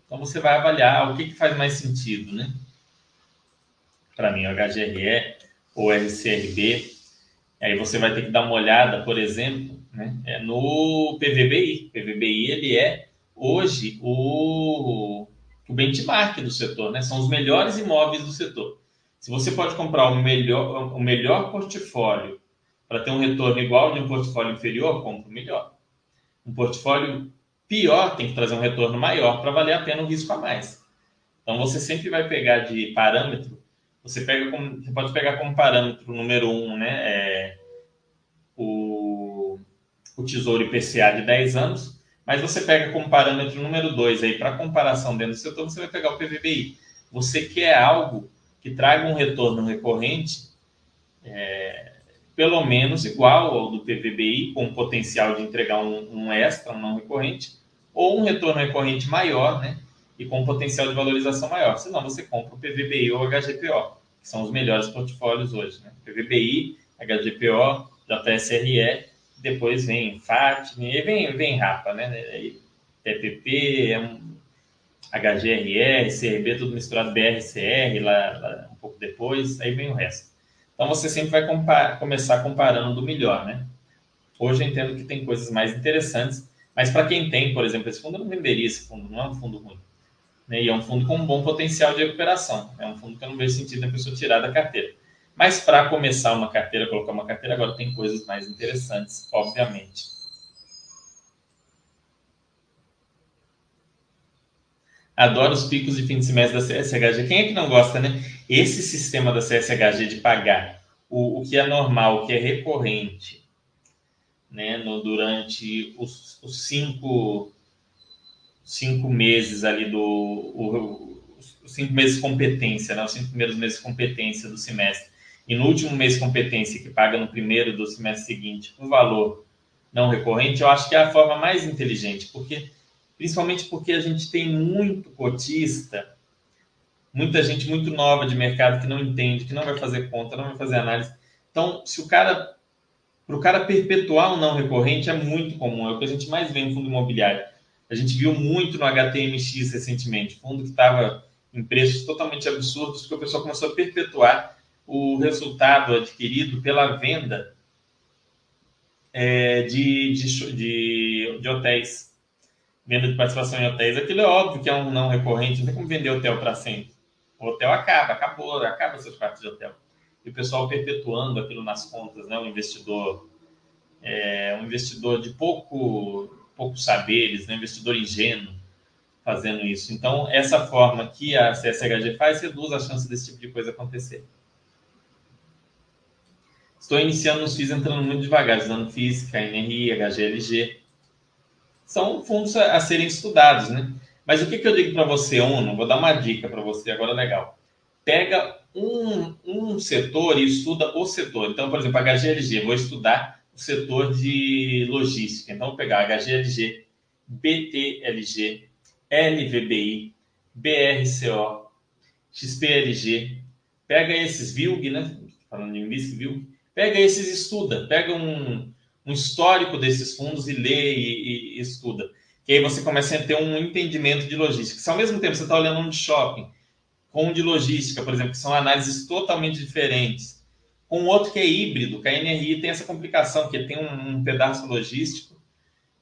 Então você vai avaliar o que, que faz mais sentido, né? Para mim, o HGRE ou RCRB. Aí você vai ter que dar uma olhada, por exemplo, né, é no PVBI. PVBI ele é hoje o, o benchmark do setor, né? São os melhores imóveis do setor. Se você pode comprar o melhor, o melhor portfólio para ter um retorno igual de um portfólio inferior, compra o melhor. Um portfólio pior tem que trazer um retorno maior para valer a pena o risco a mais. Então você sempre vai pegar de parâmetro, você pega como, você pode pegar como parâmetro número um, né? É, o, o Tesouro IPCA de 10 anos, mas você pega como parâmetro número 2 aí, para comparação dentro do setor, você vai pegar o PVBI. Você quer algo que traga um retorno recorrente é, pelo menos igual ao do PVBI, com potencial de entregar um, um extra, um não recorrente, ou um retorno recorrente maior, né? E com potencial de valorização maior. Senão você compra o PVBI ou o HGPO, que são os melhores portfólios hoje, né? PVBI, HGPO, JSRE depois vem FATM, e vem, vem RAPA, né? TPP, é HGRR, CRB, tudo misturado, BRCR, lá, lá, um pouco depois, aí vem o resto. Então você sempre vai começar comparando do melhor, né? Hoje eu entendo que tem coisas mais interessantes, mas para quem tem, por exemplo, esse fundo, eu não venderia esse fundo, não é um fundo ruim. Né? E é um fundo com um bom potencial de recuperação. É um fundo que eu não vejo sentido da pessoa tirar da carteira. Mas para começar uma carteira, colocar uma carteira, agora tem coisas mais interessantes, obviamente. Adoro os picos de fim de semestre da CSHG. Quem é que não gosta, né? Esse sistema da CSHG de pagar o, o que é normal, o que é recorrente, né? No, durante os, os cinco, cinco meses ali do... O, os cinco meses de competência, né? Os cinco primeiros meses de competência do semestre. E no último mês competência, que paga no primeiro do semestre seguinte, o valor não recorrente, eu acho que é a forma mais inteligente, porque principalmente porque a gente tem muito cotista, muita gente muito nova de mercado que não entende, que não vai fazer conta, não vai fazer análise. Então, se o cara, para o cara perpetuar o não recorrente, é muito comum, é o que a gente mais vê em fundo imobiliário. A gente viu muito no HTMX recentemente, fundo que estava em preços totalmente absurdos, porque o pessoal começou a perpetuar o resultado adquirido pela venda é, de, de, de, de hotéis venda de participação em hotéis, aquilo é óbvio que é um não recorrente, não tem como vender hotel para sempre. O hotel acaba, acabou, acaba seus quartos de hotel. E o pessoal perpetuando aquilo nas contas, né? Um investidor, é, um investidor de pouco, poucos saberes, né? um investidor ingênuo fazendo isso. Então, essa forma que a CSHG faz reduz a chance desse tipo de coisa acontecer. Estou iniciando nos FIIs entrando muito devagar, estudando física, NRI, HGLG são fundos a, a serem estudados, né? Mas o que, que eu digo para você, Uno? Vou dar uma dica para você agora legal. Pega um, um setor e estuda o setor. Então, por exemplo, HGLG, vou estudar o setor de logística. Então, vou pegar HGLG, BTLG, LVBI, BRCO, XPLG. Pega esses VILG, né? Falando em VILG. Pega esses e estuda. Pega um, um histórico desses fundos e lê e, e, estuda. Que aí você começa a ter um entendimento de logística. Se ao mesmo tempo você está olhando um de shopping, com um de logística, por exemplo, que são análises totalmente diferentes, com outro que é híbrido, que a NRI tem essa complicação, que tem um, um pedaço logístico,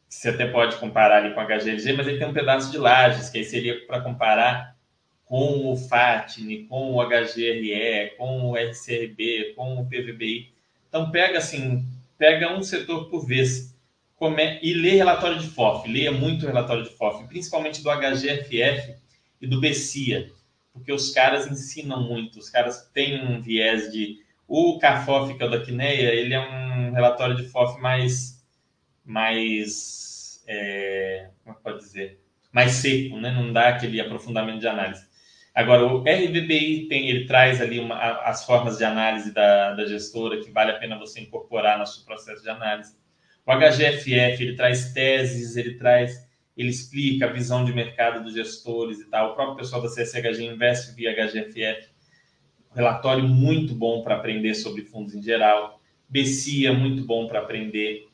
que você até pode comparar ali com a HGLG, mas ele tem um pedaço de lajes, que aí seria para comparar com o FATNI, com o HGRE, com o RCRB, com o PVBI. Então, pega assim pega um setor por vez come, e lê relatório de FOF, leia muito relatório de FOF, principalmente do HGFF e do BCIA, porque os caras ensinam muito, os caras têm um viés de... O CAFOF, que é o da Quineia, ele é um relatório de FOF mais... mais é, como é pode dizer? Mais seco, né? não dá aquele aprofundamento de análise. Agora, o RVBI tem, ele traz ali uma, as formas de análise da, da gestora que vale a pena você incorporar no seu processo de análise. O HGFF, ele traz teses, ele traz, ele explica a visão de mercado dos gestores e tal. O próprio pessoal da CSHG investe via HGFF. Relatório muito bom para aprender sobre fundos em geral. BCIA, muito bom para aprender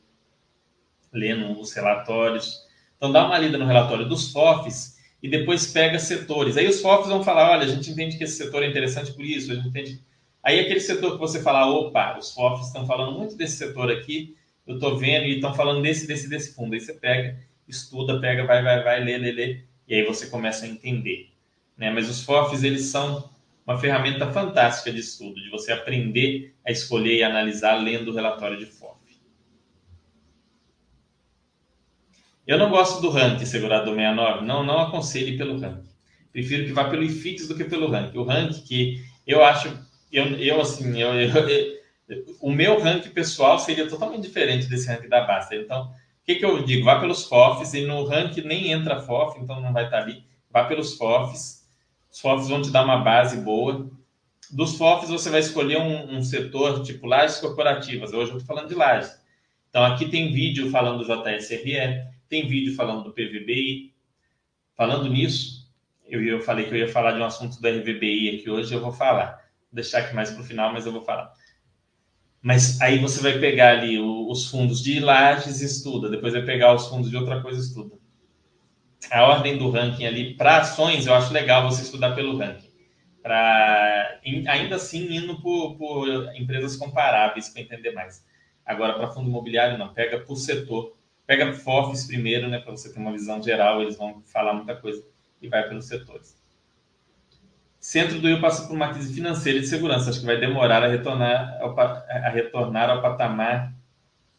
lendo os relatórios. Então, dá uma lida no relatório dos FOFs e depois pega setores. Aí os FOFs vão falar, olha, a gente entende que esse setor é interessante por isso, a gente entende... Aí aquele setor que você fala, opa, os FOFs estão falando muito desse setor aqui, eu estou vendo e estão falando desse, desse, desse fundo. Aí você pega, estuda, pega, vai, vai, vai, lê, lê, lê, e aí você começa a entender. Né? Mas os FOFs, eles são uma ferramenta fantástica de estudo, de você aprender a escolher e analisar lendo o relatório de FOF. Eu não gosto do ranking segurador 69, não, não aconselhe pelo ranking. Prefiro que vá pelo IFIX do que pelo ranking. O ranking que eu acho, eu, eu assim, eu, eu, eu, o meu ranking pessoal seria totalmente diferente desse ranking da Basta. Então, o que, que eu digo? Vá pelos FOFs e no ranking nem entra FOF, então não vai estar ali. Vá pelos FOFs. Os FOFs vão te dar uma base boa. Dos FOFs você vai escolher um, um setor tipo lajes corporativas. Hoje eu estou falando de lajes. Então aqui tem vídeo falando do JSRE, tem vídeo falando do PVBI. Falando nisso, eu, eu falei que eu ia falar de um assunto do RVBI aqui hoje, eu vou falar. Vou deixar aqui mais para o final, mas eu vou falar. Mas aí você vai pegar ali os fundos de lajes e estuda, depois vai pegar os fundos de outra coisa e estuda. A ordem do ranking ali, para ações, eu acho legal você estudar pelo ranking. Pra, ainda assim, indo por, por empresas comparáveis para entender mais. Agora, para fundo imobiliário, não. Pega por setor pega FOFs primeiro, né, para você ter uma visão geral, eles vão falar muita coisa e vai pelos setores. Centro do Rio passa por uma crise financeira e de segurança, acho que vai demorar a retornar ao, a retornar ao patamar,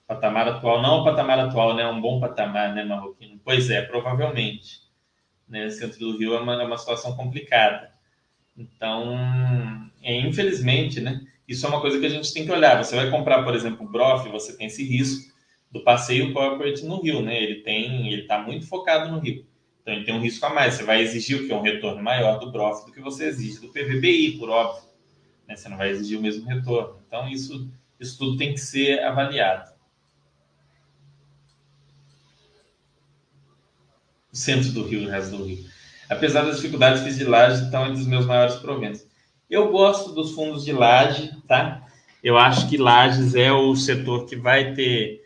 patamar atual, não ao patamar atual, né, um bom patamar, né, Marroquino? Pois é, provavelmente. Né? Centro do Rio é uma, é uma situação complicada. Então, é, infelizmente, né? Isso é uma coisa que a gente tem que olhar. Você vai comprar, por exemplo, o Brof, você tem esse risco do passeio corporate no Rio, né? Ele tem, ele está muito focado no Rio. Então ele tem um risco a mais. Você vai exigir o que é um retorno maior do Brof do que você exige do PVBI, por óbvio. Né? Você não vai exigir o mesmo retorno. Então isso, isso tudo tem que ser avaliado. O centro do Rio, o resto do Rio. Apesar das dificuldades, fiz de laje, então é um dos meus maiores proventos. Eu gosto dos fundos de laje, tá? Eu acho que lajes é o setor que vai ter,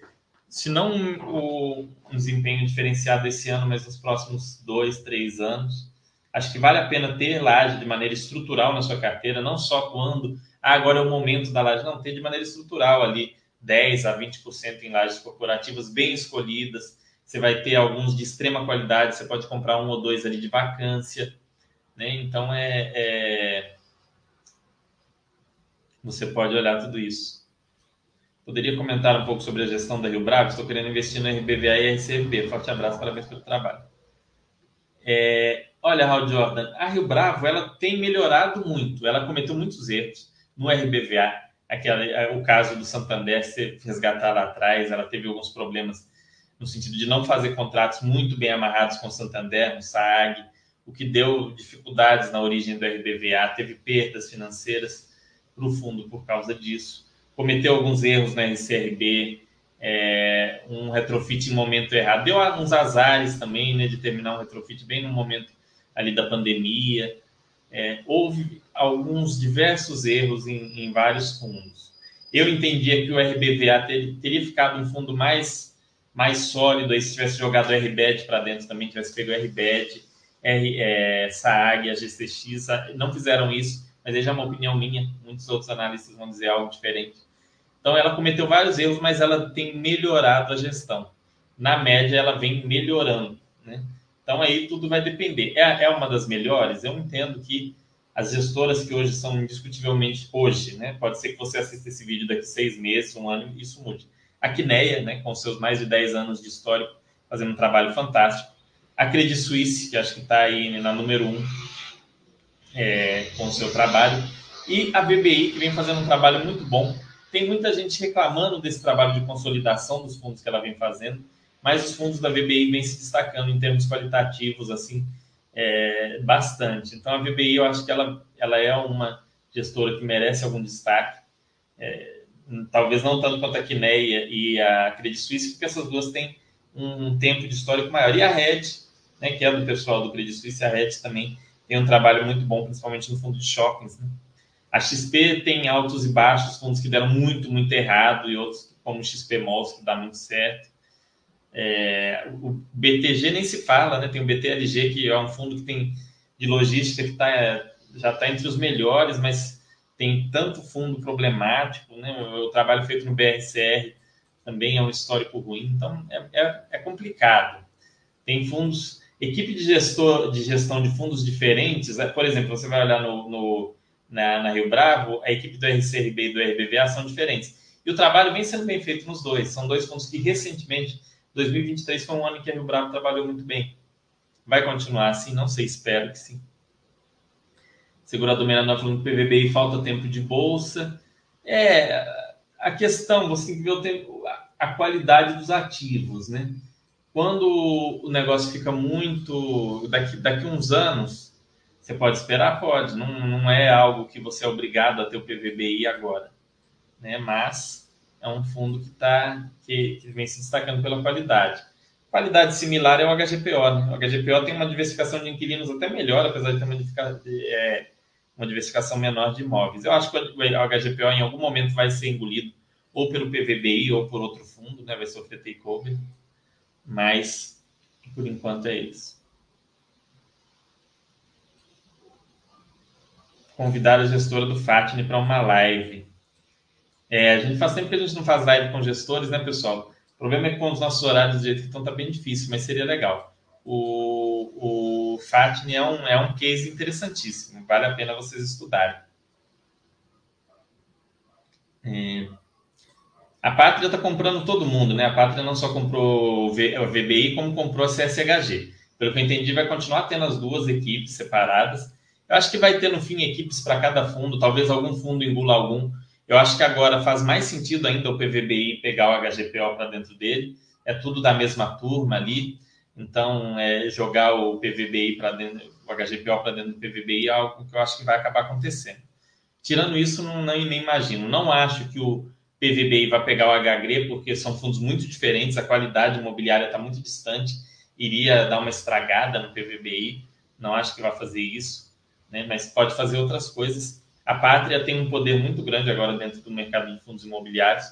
se não o, um desempenho diferenciado esse ano, mas nos próximos dois, três anos. Acho que vale a pena ter laje de maneira estrutural na sua carteira, não só quando ah, agora é o momento da laje, não, ter de maneira estrutural ali 10 a 20% em lajes corporativas bem escolhidas. Você vai ter alguns de extrema qualidade, você pode comprar um ou dois ali de vacância. Né? Então é, é você pode olhar tudo isso. Poderia comentar um pouco sobre a gestão da Rio Bravo? Estou querendo investir no RBVA e RCFB. Forte abraço, parabéns pelo trabalho. É, olha, Raul Jordan, a Rio Bravo ela tem melhorado muito. Ela cometeu muitos erros no RBVA. Aquela, é, o caso do Santander, se resgatar lá atrás, ela teve alguns problemas no sentido de não fazer contratos muito bem amarrados com o Santander, no SAG, o que deu dificuldades na origem do RBVA, teve perdas financeiras para o fundo por causa disso. Cometeu alguns erros na RCRB, é, um retrofit em momento errado. Deu uns azares também, né, de terminar um retrofit bem no momento ali da pandemia. É, houve alguns diversos erros em, em, vários fundos. Eu entendia que o RBVA ter, teria ficado um fundo mais, mais sólido aí se tivesse jogado o RBED para dentro também, tivesse pego o RBED, R, é, SAAG, a GCX, não fizeram isso mas aí já é uma opinião minha, muitos outros analistas vão dizer algo diferente. Então, ela cometeu vários erros, mas ela tem melhorado a gestão. Na média, ela vem melhorando. Né? Então, aí tudo vai depender. É, é uma das melhores? Eu entendo que as gestoras que hoje são indiscutivelmente hoje, né? Pode ser que você assista esse vídeo daqui seis meses, um ano, isso mude. A Quineia, né, com seus mais de 10 anos de histórico, fazendo um trabalho fantástico. A Credit Suisse, que acho que está aí na número um, é, com o seu trabalho. E a BBI, que vem fazendo um trabalho muito bom. Tem muita gente reclamando desse trabalho de consolidação dos fundos que ela vem fazendo, mas os fundos da BBI vêm se destacando em termos qualitativos, assim, é, bastante. Então, a BBI, eu acho que ela, ela é uma gestora que merece algum destaque. É, talvez não tanto quanto a Quineia e a Credit Suisse, porque essas duas têm um tempo de histórico maior. E a Red, né, que é do pessoal do Credit Suisse, a Red também tem um trabalho muito bom, principalmente no fundo de shoppings. Né? A XP tem altos e baixos, fundos que deram muito, muito errado, e outros, como XP Malls, que dá muito certo. É, o BTG nem se fala, né? Tem o BTLG, que é um fundo que tem de logística que tá, já está entre os melhores, mas tem tanto fundo problemático, né? O, o, trabalho feito no BRCR também é um histórico ruim, então é, é, é complicado. Tem fundos equipe de, gestor, de gestão de fundos diferentes, né? por exemplo, você vai olhar no, no na, na, Rio Bravo, a equipe do RCRB e do RBVA são diferentes. E o trabalho vem sendo bem feito nos dois. São dois fundos que recentemente, 2023 foi um ano que a Rio Bravo trabalhou muito bem. Vai continuar assim? Não sei, espero que sim. Segurador menor falando que PVBI falta tempo de bolsa. É, a questão, você tem que ver o tempo, a qualidade dos ativos, né? Quando o negócio fica muito. Daqui, daqui uns anos, você pode esperar? Pode. Não, não é algo que você é obrigado a ter o PVBI agora. Né? Mas é um fundo que, tá, que, que vem se destacando pela qualidade. Qualidade similar é o HGPO. Né? O HGPO tem uma diversificação de inquilinos até melhor, apesar de ter uma, é, uma diversificação menor de imóveis. Eu acho que o HGPO em algum momento vai ser engolido ou pelo PVBI ou por outro fundo, né? vai sofrer takeover. Mas, por enquanto, é isso. Convidar a gestora do Fatne para uma live. É, a gente faz tempo que a gente não faz live com gestores, né, pessoal? O problema é que com os nossos horários do jeito que estão, tá bem difícil, mas seria legal. O, o Fatne é um, é um case interessantíssimo, vale a pena vocês estudarem. É, a Pátria está comprando todo mundo, né? A Pátria não só comprou o VBI, como comprou a CSHG. Pelo que eu entendi, vai continuar tendo as duas equipes separadas. Eu acho que vai ter, no fim, equipes para cada fundo, talvez algum fundo engula algum. Eu acho que agora faz mais sentido ainda o PVBI pegar o HGPO para dentro dele. É tudo da mesma turma ali. Então, é, jogar o PVBI para dentro, o HGPO para dentro do PVBI é algo que eu acho que vai acabar acontecendo. Tirando isso, não, nem, imagino. Não acho que o PVBI vai pegar o HGRE, porque são fundos muito diferentes, a qualidade imobiliária está muito distante, iria dar uma estragada no PVBI, não acho que vai fazer isso, né? mas pode fazer outras coisas. A Pátria tem um poder muito grande agora dentro do mercado de fundos imobiliários,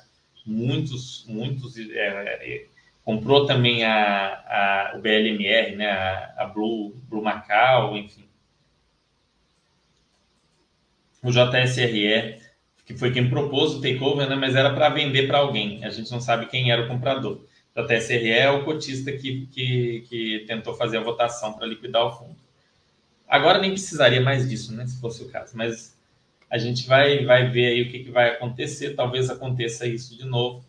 muitos, muitos, é, é, comprou também a, a, o BLMR, né? a, a Blue, Blue Macau, enfim. O JSRE que foi quem propôs o takeover, né? mas era para vender para alguém. A gente não sabe quem era o comprador. O TSRE é o cotista que, que, que tentou fazer a votação para liquidar o fundo. Agora nem precisaria mais disso, né? Se fosse o caso. Mas a gente vai, vai ver aí o que, que vai acontecer. Talvez aconteça isso de novo.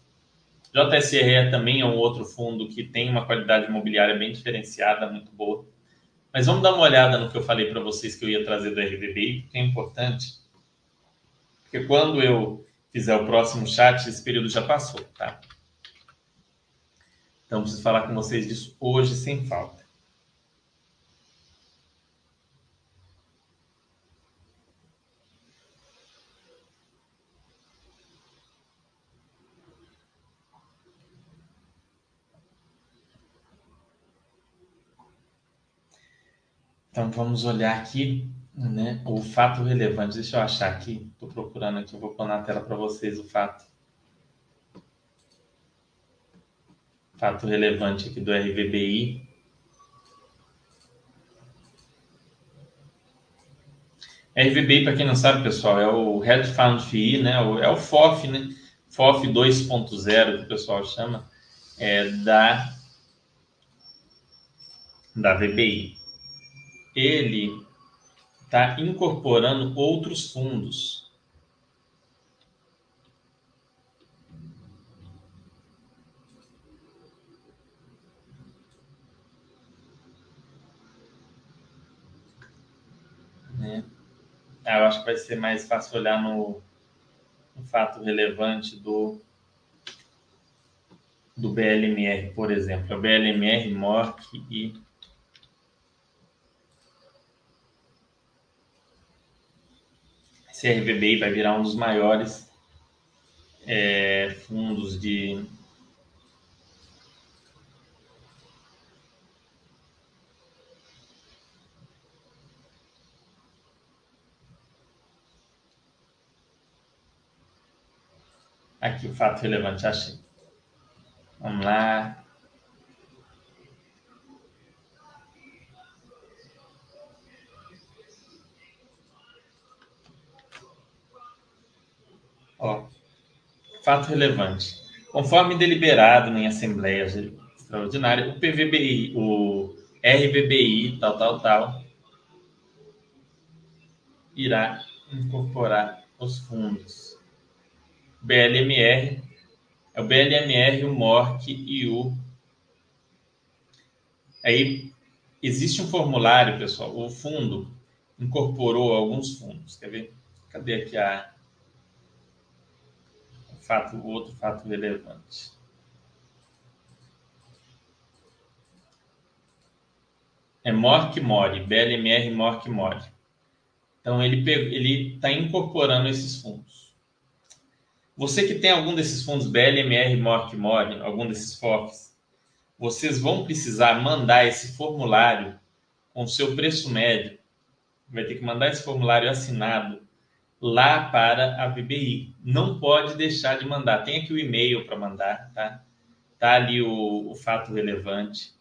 JSRE também é um outro fundo que tem uma qualidade imobiliária bem diferenciada, muito boa. Mas vamos dar uma olhada no que eu falei para vocês que eu ia trazer do RVBI, que é importante porque quando eu fizer o próximo chat, esse período já passou, tá? Então, preciso falar com vocês disso hoje sem falta. Então, vamos olhar aqui né? O fato relevante, deixa eu achar aqui, estou procurando aqui, eu vou pôr na tela para vocês o fato. Fato relevante aqui do RVBI. RVBI, para quem não sabe, pessoal, é o Red Fund FI, né? É o FOF, né? FOF 2.0, que o pessoal chama, é da, da VBI. Ele está incorporando outros fundos. Né? Ah, eu acho que vai ser mais fácil olhar no, no fato relevante do do BLMR, por exemplo. É o BLMR, MORC e CRVBI vai virar um dos maiores é, fundos de Aqui o fato relevante, achei. Vamos lá. Ó, fato relevante. Conforme deliberado em Assembleia Extraordinária, o PVBI, o RVBI, tal, tal, tal, irá incorporar os fundos. BLMR, é o BLMR, o MORC e o. Aí existe um formulário, pessoal. O fundo incorporou alguns fundos. Quer ver? Cadê aqui a fato, outro fato relevante. É Mork Mori, BLMR Mork Mori. Então ele está incorporando esses fundos. Você que tem algum desses fundos BLMR Mork Mori, algum desses FOFs, vocês vão precisar mandar esse formulário com o seu preço médio. Vai ter que mandar esse formulário assinado lá para a VBI. Não pode deixar de mandar. Tem aqui o e-mail para mandar, tá? Tá ali o, o fato relevante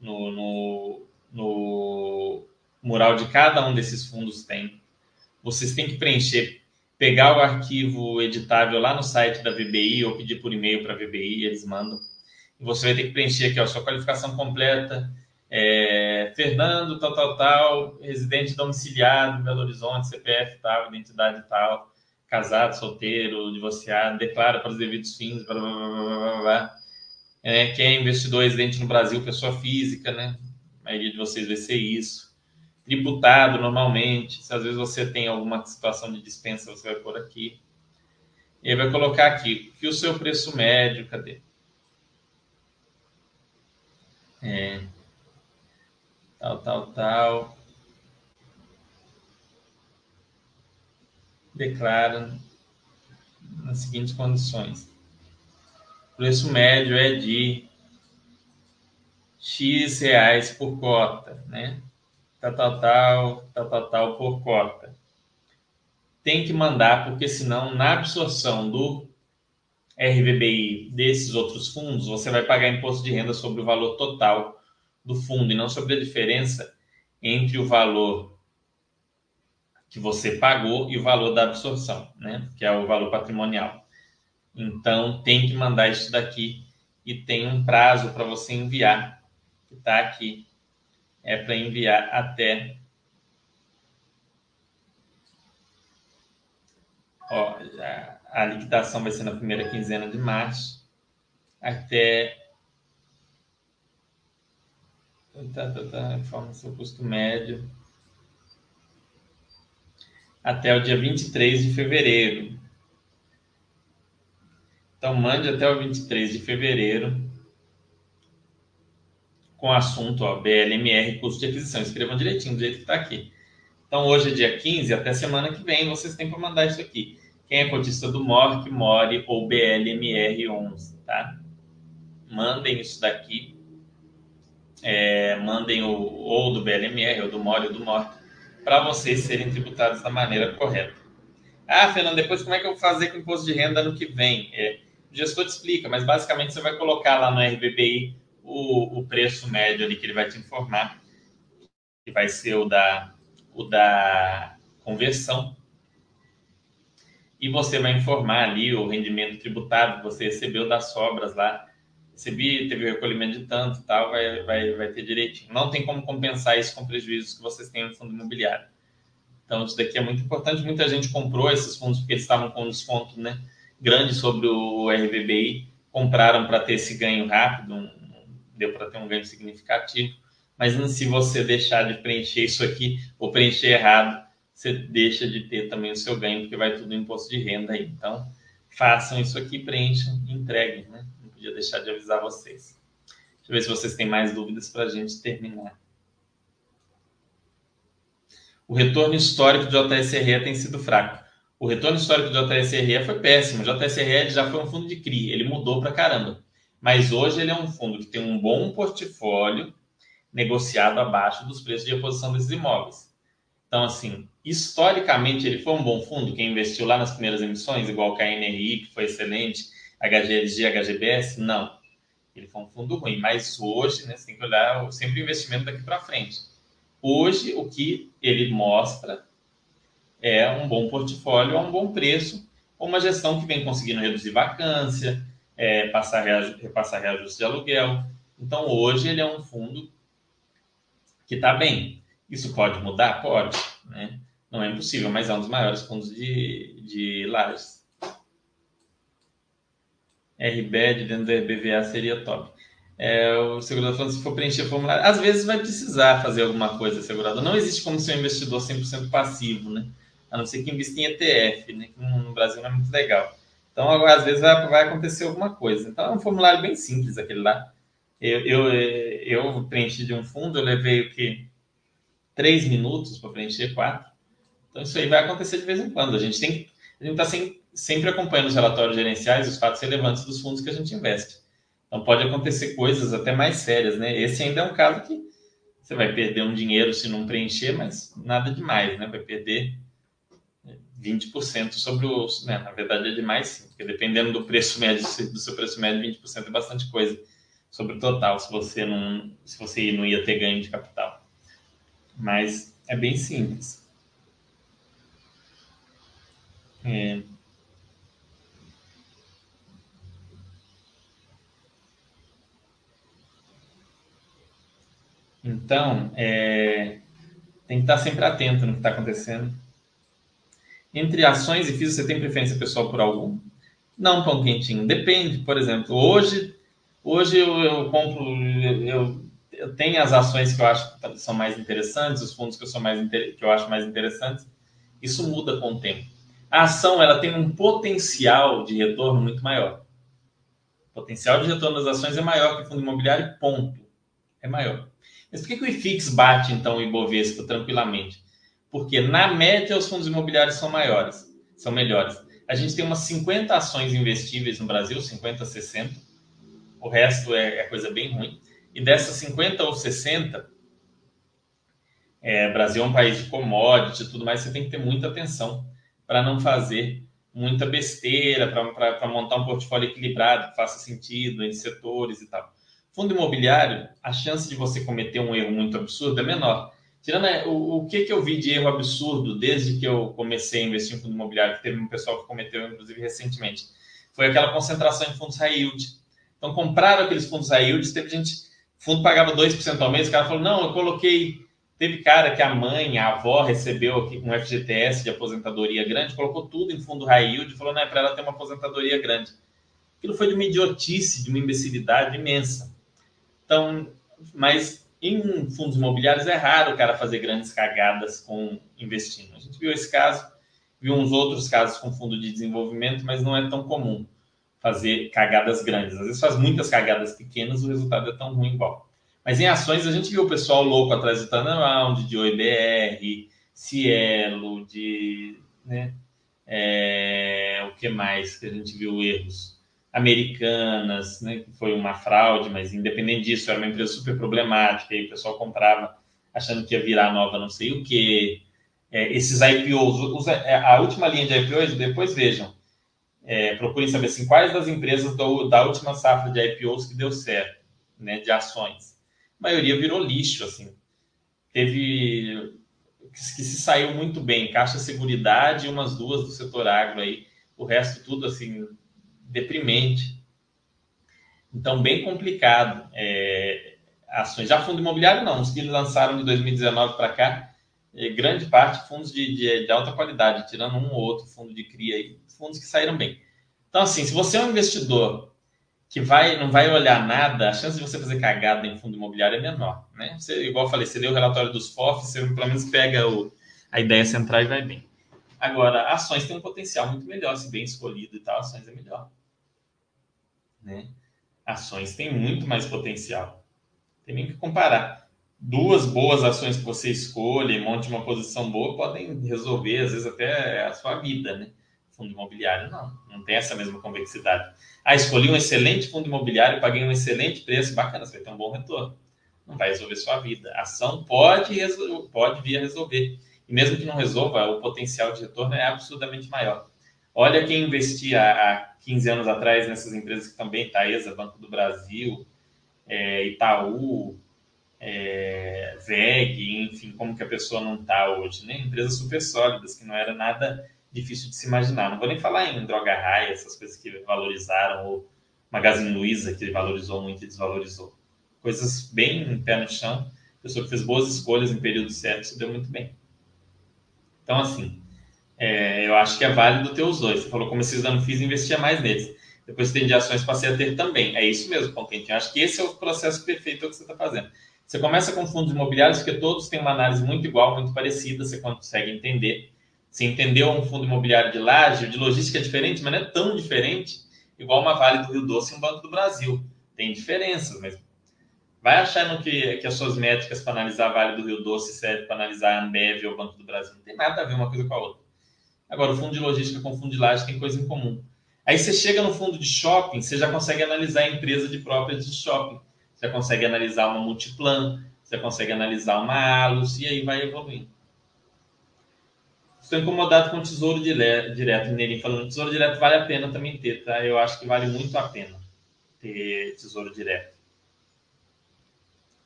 no, no, no, mural de cada um desses fundos tem. Vocês têm que preencher, pegar o arquivo editável lá no site da VBI ou pedir por e-mail para a VBI, eles mandam. E você vai ter que preencher aqui a sua qualificação completa, é, Fernando, tal, tal, tal, residente domiciliado em Belo Horizonte, CPF tal, identidade tal, casado, solteiro, divorciado, declara para os devidos fins, blá, blá, blá, blá, blá. É, quem é investidor residente no Brasil, pessoa física, né? A maioria de vocês vai ser isso. Tributado normalmente. Se às vezes você tem alguma situação de dispensa, você vai pôr aqui. E vai colocar aqui que o seu preço médio, cadê? É, tal, tal, tal. Declara nas seguintes condições. O preço médio é de X reais por cota, né? Tal, tal, tal, tal, tal, tal por cota. Tem que mandar, porque senão, na absorção do RVBI desses outros fundos, você vai pagar imposto de renda sobre o valor total do fundo e não sobre a diferença entre o valor que você pagou e o valor da absorção, né? Que é o valor patrimonial. Então, tem que mandar isso daqui e tem um prazo para você enviar, que está aqui. É para enviar até Ó, a liquidação vai ser na primeira quinzena de março até. Tá, tá, tá, informa seu custo médio. Até o dia 23 de fevereiro. Então, mande até o 23 de fevereiro com o assunto ó, BLMR, custo de aquisição. Escrevam direitinho, do jeito que está aqui. Então, hoje é dia 15, até semana que vem vocês têm para mandar isso aqui. Quem é cotista do MORC, MORE ou BLMR11, tá? Mandem isso daqui. É, mandem o, ou do BLMR, ou do MORE ou do MORC, para vocês serem tributados da maneira correta. Ah, Fernando, depois como é que eu vou fazer com o imposto de renda ano que vem? É, o gestor te explica, mas basicamente você vai colocar lá no RBBI o, o preço médio ali que ele vai te informar, que vai ser o da o da conversão, e você vai informar ali o rendimento tributado que você recebeu das sobras lá. Recebi, teve recolhimento de tanto tal, vai, vai, vai ter direitinho. Não tem como compensar isso com prejuízos que vocês têm no fundo imobiliário. Então, isso daqui é muito importante. Muita gente comprou esses fundos porque eles estavam com um desconto né, grande sobre o RVBI, compraram para ter esse ganho rápido, deu para ter um ganho significativo mas se você deixar de preencher isso aqui ou preencher errado, você deixa de ter também o seu ganho, porque vai tudo no imposto de renda aí. Então, façam isso aqui, preencham e entreguem, né? Podia deixar de avisar vocês. Deixa eu ver se vocês têm mais dúvidas para a gente terminar. O retorno histórico do JSRE tem sido fraco. O retorno histórico do JSRE foi péssimo. O JSRE já foi um fundo de CRI, ele mudou para caramba. Mas hoje ele é um fundo que tem um bom portfólio negociado abaixo dos preços de reposição desses imóveis. Então, assim, historicamente ele foi um bom fundo, quem investiu lá nas primeiras emissões, igual o KNRI, que foi excelente, HGLG, HGBS, não. Ele foi um fundo ruim, mas hoje, né, você tem que olhar sempre o investimento daqui para frente. Hoje, o que ele mostra é um bom portfólio a um bom preço, uma gestão que vem conseguindo reduzir vacância, é, passar, repassar reajuste de aluguel. Então, hoje ele é um fundo que está bem. Isso pode mudar? Pode, né? Não é impossível, mas é um dos maiores fundos de, de lares. RBED dentro do RBVA seria top. É, o segurador falando, se for preencher formulário, às vezes vai precisar fazer alguma coisa, segurador. Não existe como ser um investidor 100% passivo, né? A não ser que invista em ETF, né? Que no Brasil não é muito legal. Então, às vezes vai, vai acontecer alguma coisa. Então, é um formulário bem simples aquele lá. Eu, eu, eu preenchi de um fundo, eu levei o quê? Três minutos para preencher quatro. Então, isso aí vai acontecer de vez em quando. A gente tem a gente está sempre, sempre acompanhando os relatórios gerenciais, os fatos relevantes dos fundos que a gente investe. Então, pode acontecer coisas até mais sérias, né? Esse ainda é um caso que você vai perder um dinheiro se não preencher, mas nada demais, né? Vai perder 20% sobre o. Né? Na verdade, é demais sim, porque dependendo do preço médio, do seu preço médio, 20% é bastante coisa sobre o total, se você não, se você não ia ter ganho de capital. Mas é bem simples. É. Então, é, tem que estar sempre atento no que está acontecendo. Entre ações e FIIs, você tem preferência pessoal por algum? Não, pão quentinho. Depende. Por exemplo, hoje Hoje eu, eu compro, eu, eu tenho as ações que eu acho que são mais interessantes, os fundos que eu, sou mais, que eu acho mais interessantes. Isso muda com o tempo. A ação ela tem um potencial de retorno muito maior. O potencial de retorno das ações é maior que o fundo imobiliário, ponto. É maior. Mas por que, que o IFIX bate, então, o Ibovespa tranquilamente? Porque, na média, os fundos imobiliários são maiores, são melhores. A gente tem umas 50 ações investíveis no Brasil, 50, 60. O resto é, é coisa bem ruim. E dessas 50 ou 60, é, Brasil é um país de commodity e tudo mais, você tem que ter muita atenção para não fazer muita besteira, para montar um portfólio equilibrado, que faça sentido em setores e tal. Fundo imobiliário, a chance de você cometer um erro muito absurdo é menor. Tirando é, o, o que, que eu vi de erro absurdo desde que eu comecei a investir em fundo imobiliário, que teve um pessoal que cometeu, inclusive, recentemente, foi aquela concentração em fundos high yield. Então, compraram aqueles fundos high yield, teve gente, o fundo pagava 2% ao mês, o cara falou, não, eu coloquei Teve cara que a mãe, a avó recebeu aqui um FGTS de aposentadoria grande, colocou tudo em fundo high yield e falou, não, é para ela ter uma aposentadoria grande. Aquilo foi de uma idiotice, de uma imbecilidade imensa. Então, mas em fundos imobiliários é raro o cara fazer grandes cagadas com investindo. A gente viu esse caso, viu uns outros casos com fundo de desenvolvimento, mas não é tão comum fazer cagadas grandes. Às vezes faz muitas cagadas pequenas, o resultado é tão ruim igual. Mas em ações a gente viu o pessoal louco atrás do turnaround, de OIBR, Cielo, de. Né, é, o que mais que a gente viu erros? Americanas, né, que foi uma fraude, mas independente disso, era uma empresa super problemática, e o pessoal comprava achando que ia virar nova não sei o que. É, esses IPOs, os, é, a última linha de IPOs, depois vejam, é, procurem saber assim, quais das empresas do, da última safra de IPOs que deu certo, né, de ações maioria virou lixo, assim. Teve que se saiu muito bem, Caixa Seguridade e umas duas do setor agro aí, o resto tudo assim deprimente. Então bem complicado. É, ações já fundo imobiliário não, os que lançaram de 2019 para cá, é, grande parte fundos de, de, de, alta qualidade, tirando um ou outro fundo de cria aí, fundos que saíram bem. Então assim, se você é um investidor que vai, não vai olhar nada, a chance de você fazer cagada em fundo imobiliário é menor. Né? Você, igual eu falei, você lê o relatório dos FOF, você pelo menos pega o, a ideia central e vai bem. Agora, ações têm um potencial muito melhor, se bem escolhido e tal, ações é melhor. Né? Ações têm muito mais potencial. Tem nem que comparar. Duas boas ações que você escolhe monte uma posição boa podem resolver, às vezes, até a sua vida, né? Fundo imobiliário, não. Não tem essa mesma convexidade. Ah, escolhi um excelente fundo imobiliário, paguei um excelente preço, bacana, você vai ter um bom retorno. Não vai resolver sua vida. A ação pode, pode vir a resolver. E mesmo que não resolva, o potencial de retorno é absurdamente maior. Olha quem investia há 15 anos atrás nessas empresas que também, Taesa, Banco do Brasil, é, Itaú, é, VEG, enfim, como que a pessoa não está hoje, né? Empresas super sólidas, que não era nada difícil de se imaginar. Não vou nem falar em droga raia, essas coisas que valorizaram, ou Magazine Luiza, que valorizou muito e desvalorizou. Coisas bem pé no chão. Pessoa que fez boas escolhas em período certo, se deu muito bem. Então, assim, é, eu acho que é válido ter os dois. Você falou, como esses não fiz, investia mais neles. Depois tem de ações, passei a ter também. É isso mesmo, Contentinho. Acho que esse é o processo perfeito que você está fazendo. Você começa com fundos imobiliários, porque todos têm uma análise muito igual, muito parecida, você consegue entender você entendeu um fundo imobiliário de laje, de logística é diferente, mas não é tão diferente igual uma Vale do Rio Doce e um Banco do Brasil. Tem diferenças, mas vai achando que, que as suas métricas para analisar a Vale do Rio Doce serve para analisar a Ambev ou o Banco do Brasil. Não tem nada a ver uma coisa com a outra. Agora, o fundo de logística com o fundo de laje tem coisa em comum. Aí você chega no fundo de shopping, você já consegue analisar a empresa de própria de shopping. Você consegue analisar uma multiplan, você consegue analisar uma Alus, e aí vai evoluindo. Estou incomodado com o tesouro direto, nele falando. Tesouro direto vale a pena também ter, tá? Eu acho que vale muito a pena ter tesouro direto.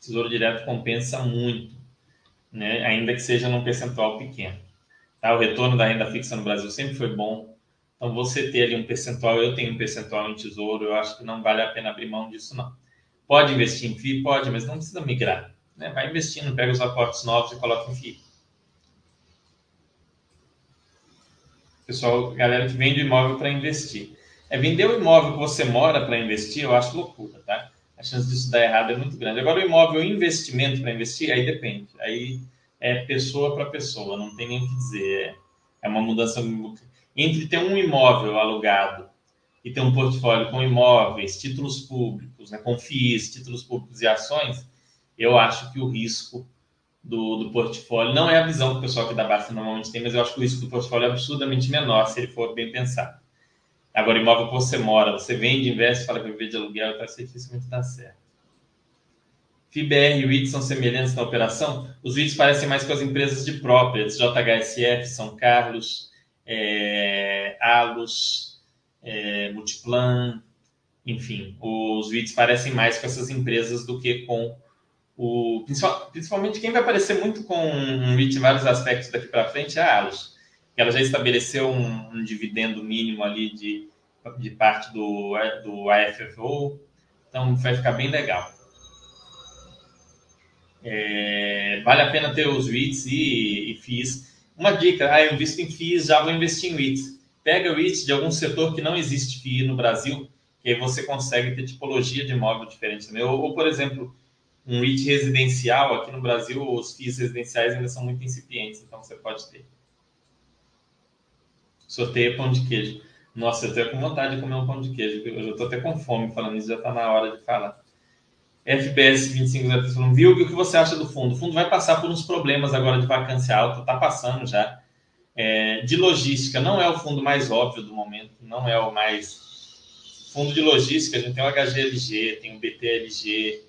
Tesouro direto compensa muito, né? ainda que seja num percentual pequeno. Tá? O retorno da renda fixa no Brasil sempre foi bom. Então, você ter ali um percentual, eu tenho um percentual em tesouro, eu acho que não vale a pena abrir mão disso, não. Pode investir em FII? Pode, mas não precisa migrar. Né? Vai investindo, pega os aportes novos e coloca em FII. pessoal, galera que vende imóvel para investir. É vender o imóvel que você mora para investir, eu acho loucura, tá? a chance disso dar errado é muito grande. Agora, o imóvel investimento para investir, aí depende. Aí é pessoa para pessoa, não tem nem o que dizer. É, é uma mudança entre ter um imóvel alugado e ter um portfólio com imóveis, títulos públicos, né, com FIIs, títulos públicos e ações, eu acho que o risco do, do portfólio não é a visão que o pessoal que da Basta normalmente tem, mas eu acho que o risco do portfólio é absurdamente menor se ele for bem pensado. Agora, imóvel que você mora, você vende, investe, fala que viver de aluguel, então isso dificilmente dá certo. FIBR e WIT são semelhantes na operação? Os WITs parecem mais com as empresas de properties, JHSF, São Carlos, é, Alus, é, Multiplan, enfim, os WITs parecem mais com essas empresas do que com o. Principalmente quem vai aparecer muito com um WIT em vários aspectos daqui para frente é a Alus, que ela já estabeleceu um, um dividendo mínimo ali de, de parte do, do AFFO, então vai ficar bem legal. É, vale a pena ter os REITs e, e FIIs. Uma dica, ah, eu invisto em FIIs, já vou investir em REITs. Pega o REITs de algum setor que não existe FII no Brasil, que aí você consegue ter tipologia de imóvel diferente também. Ou, ou, por exemplo, um REIT residencial, aqui no Brasil os FIIs residenciais ainda são muito incipientes, então você pode ter. Sorteio pão de queijo. Nossa, eu estou com vontade de comer um pão de queijo. Eu já estou até com fome falando isso, já está na hora de falar. FBS 2503 falando, viu? o que você acha do fundo? O fundo vai passar por uns problemas agora de vacância alta, está passando já. É, de logística, não é o fundo mais óbvio do momento, não é o mais. Fundo de logística, a gente tem o HGLG, tem o BTLG,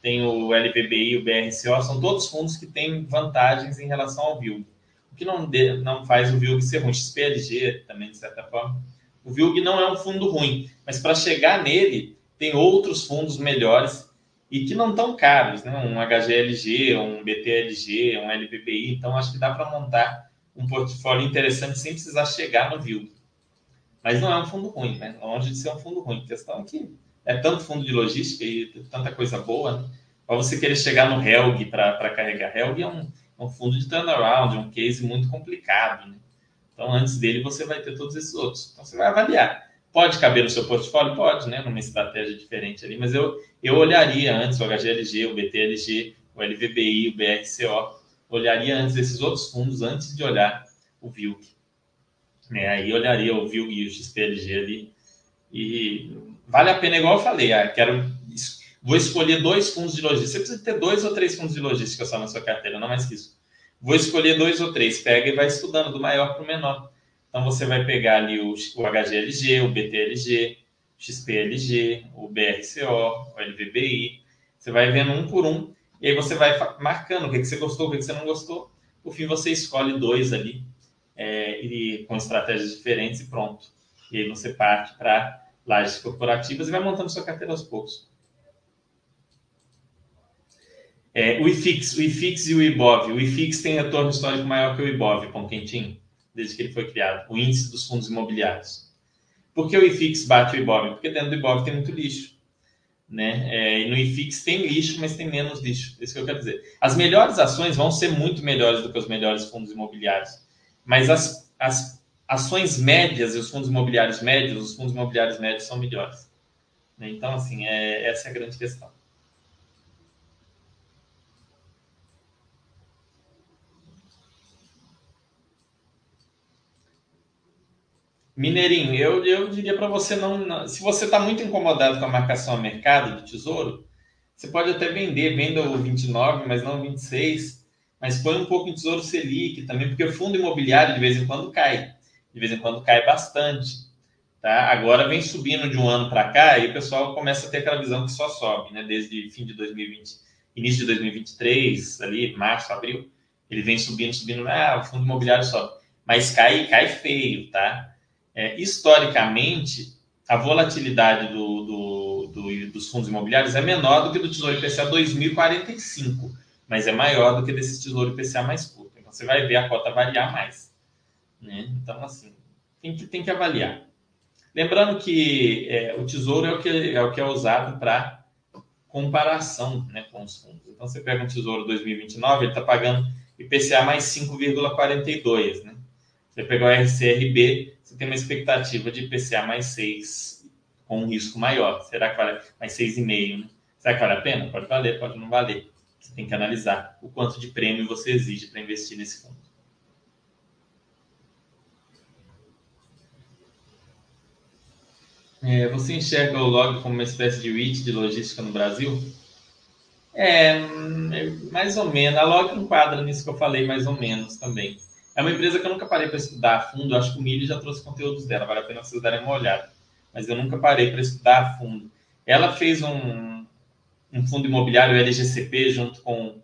tem o LBBI, o BRCO, são todos fundos que têm vantagens em relação ao VILG. O que não, de, não faz o VILG ser ruim, XPLG também, de certa forma. O VILG não é um fundo ruim, mas para chegar nele, tem outros fundos melhores e que não estão caros, né? Um HGLG, um BTLG, um LBBI. Então, acho que dá para montar um portfólio interessante sem precisar chegar no VILG. Mas não é um fundo ruim, né? Longe de ser um fundo ruim. A questão é que é tanto fundo de logística e tanta coisa boa, né? Para você querer chegar no Helg para carregar. Helg é um, é um fundo de turnaround, é um case muito complicado, né? Então, antes dele, você vai ter todos esses outros. Então, você vai avaliar. Pode caber no seu portfólio? Pode, né? Numa estratégia diferente ali, mas eu, eu olharia antes o HGLG, o BTLG, o LVBI, o BRCO, olharia antes desses outros fundos, antes de olhar o VILG. Né? Aí olharia o VILG e o XPLG ali. E vale a pena, igual eu falei, ah, quero, vou escolher dois fundos de logística. Você precisa ter dois ou três fundos de logística só na sua carteira, não mais que isso. Vou escolher dois ou três, pega e vai estudando do maior para o menor. Então você vai pegar ali o, o HGLG, o BTLG, o XPLG, o BRCO, o LVBI. Você vai vendo um por um e aí você vai marcando o que, que você gostou, o que, que você não gostou. Por fim, você escolhe dois ali é, e, com estratégias diferentes e pronto. E aí você parte para lajes corporativas e vai montando sua carteira aos poucos. É, o IFIX, o IFIX e o IBOV. O IFIX tem retorno histórico maior que o IBOV, ponto quentinho desde que ele foi criado, o índice dos fundos imobiliários. Por que o IFIX bate o IBOV? Porque dentro do IBOV tem muito lixo. Né? É, e no IFIX tem lixo, mas tem menos lixo. É isso que eu quero dizer. As melhores ações vão ser muito melhores do que os melhores fundos imobiliários. Mas as, as ações médias e os fundos imobiliários médios, os fundos imobiliários médios são melhores. Né? Então, assim, é, essa é a grande questão. Mineirinho, eu, eu diria para você não, não, Se você está muito incomodado com a marcação a mercado do tesouro, você pode até vender, venda o 29, mas não o 26, mas põe um pouco em tesouro Selic também, porque o fundo imobiliário de vez em quando cai. De vez em quando cai bastante. Tá? Agora vem subindo de um ano para cá e o pessoal começa a ter aquela visão que só sobe, né? Desde fim de 2020, início de 2023, ali, março, abril, ele vem subindo, subindo, ah, o fundo imobiliário sobe. Mas cai, cai feio, tá? É, historicamente, a volatilidade do, do, do, dos fundos imobiliários é menor do que do Tesouro IPCA 2045, mas é maior do que desse Tesouro IPCA mais curto. Então, você vai ver a cota variar mais. Né? Então, assim, tem que, tem que avaliar. Lembrando que é, o Tesouro é o que é, o que é usado para comparação né, com os fundos. Então, você pega um Tesouro 2029, ele está pagando IPCA mais 5,42, né? Você pegar o RCRB, você tem uma expectativa de IPCA mais 6, com um risco maior. Será que vale mais 6,5, né? Será que vale a pena? Pode valer, pode não valer. Você tem que analisar o quanto de prêmio você exige para investir nesse fundo. É, você enxerga o log como uma espécie de REIT de logística no Brasil? É, mais ou menos. A log enquadra nisso que eu falei, mais ou menos também. É uma empresa que eu nunca parei para estudar a fundo. Acho que o Milho já trouxe conteúdos dela, vale a pena vocês darem uma olhada. Mas eu nunca parei para estudar a fundo. Ela fez um, um fundo imobiliário LGCP junto com,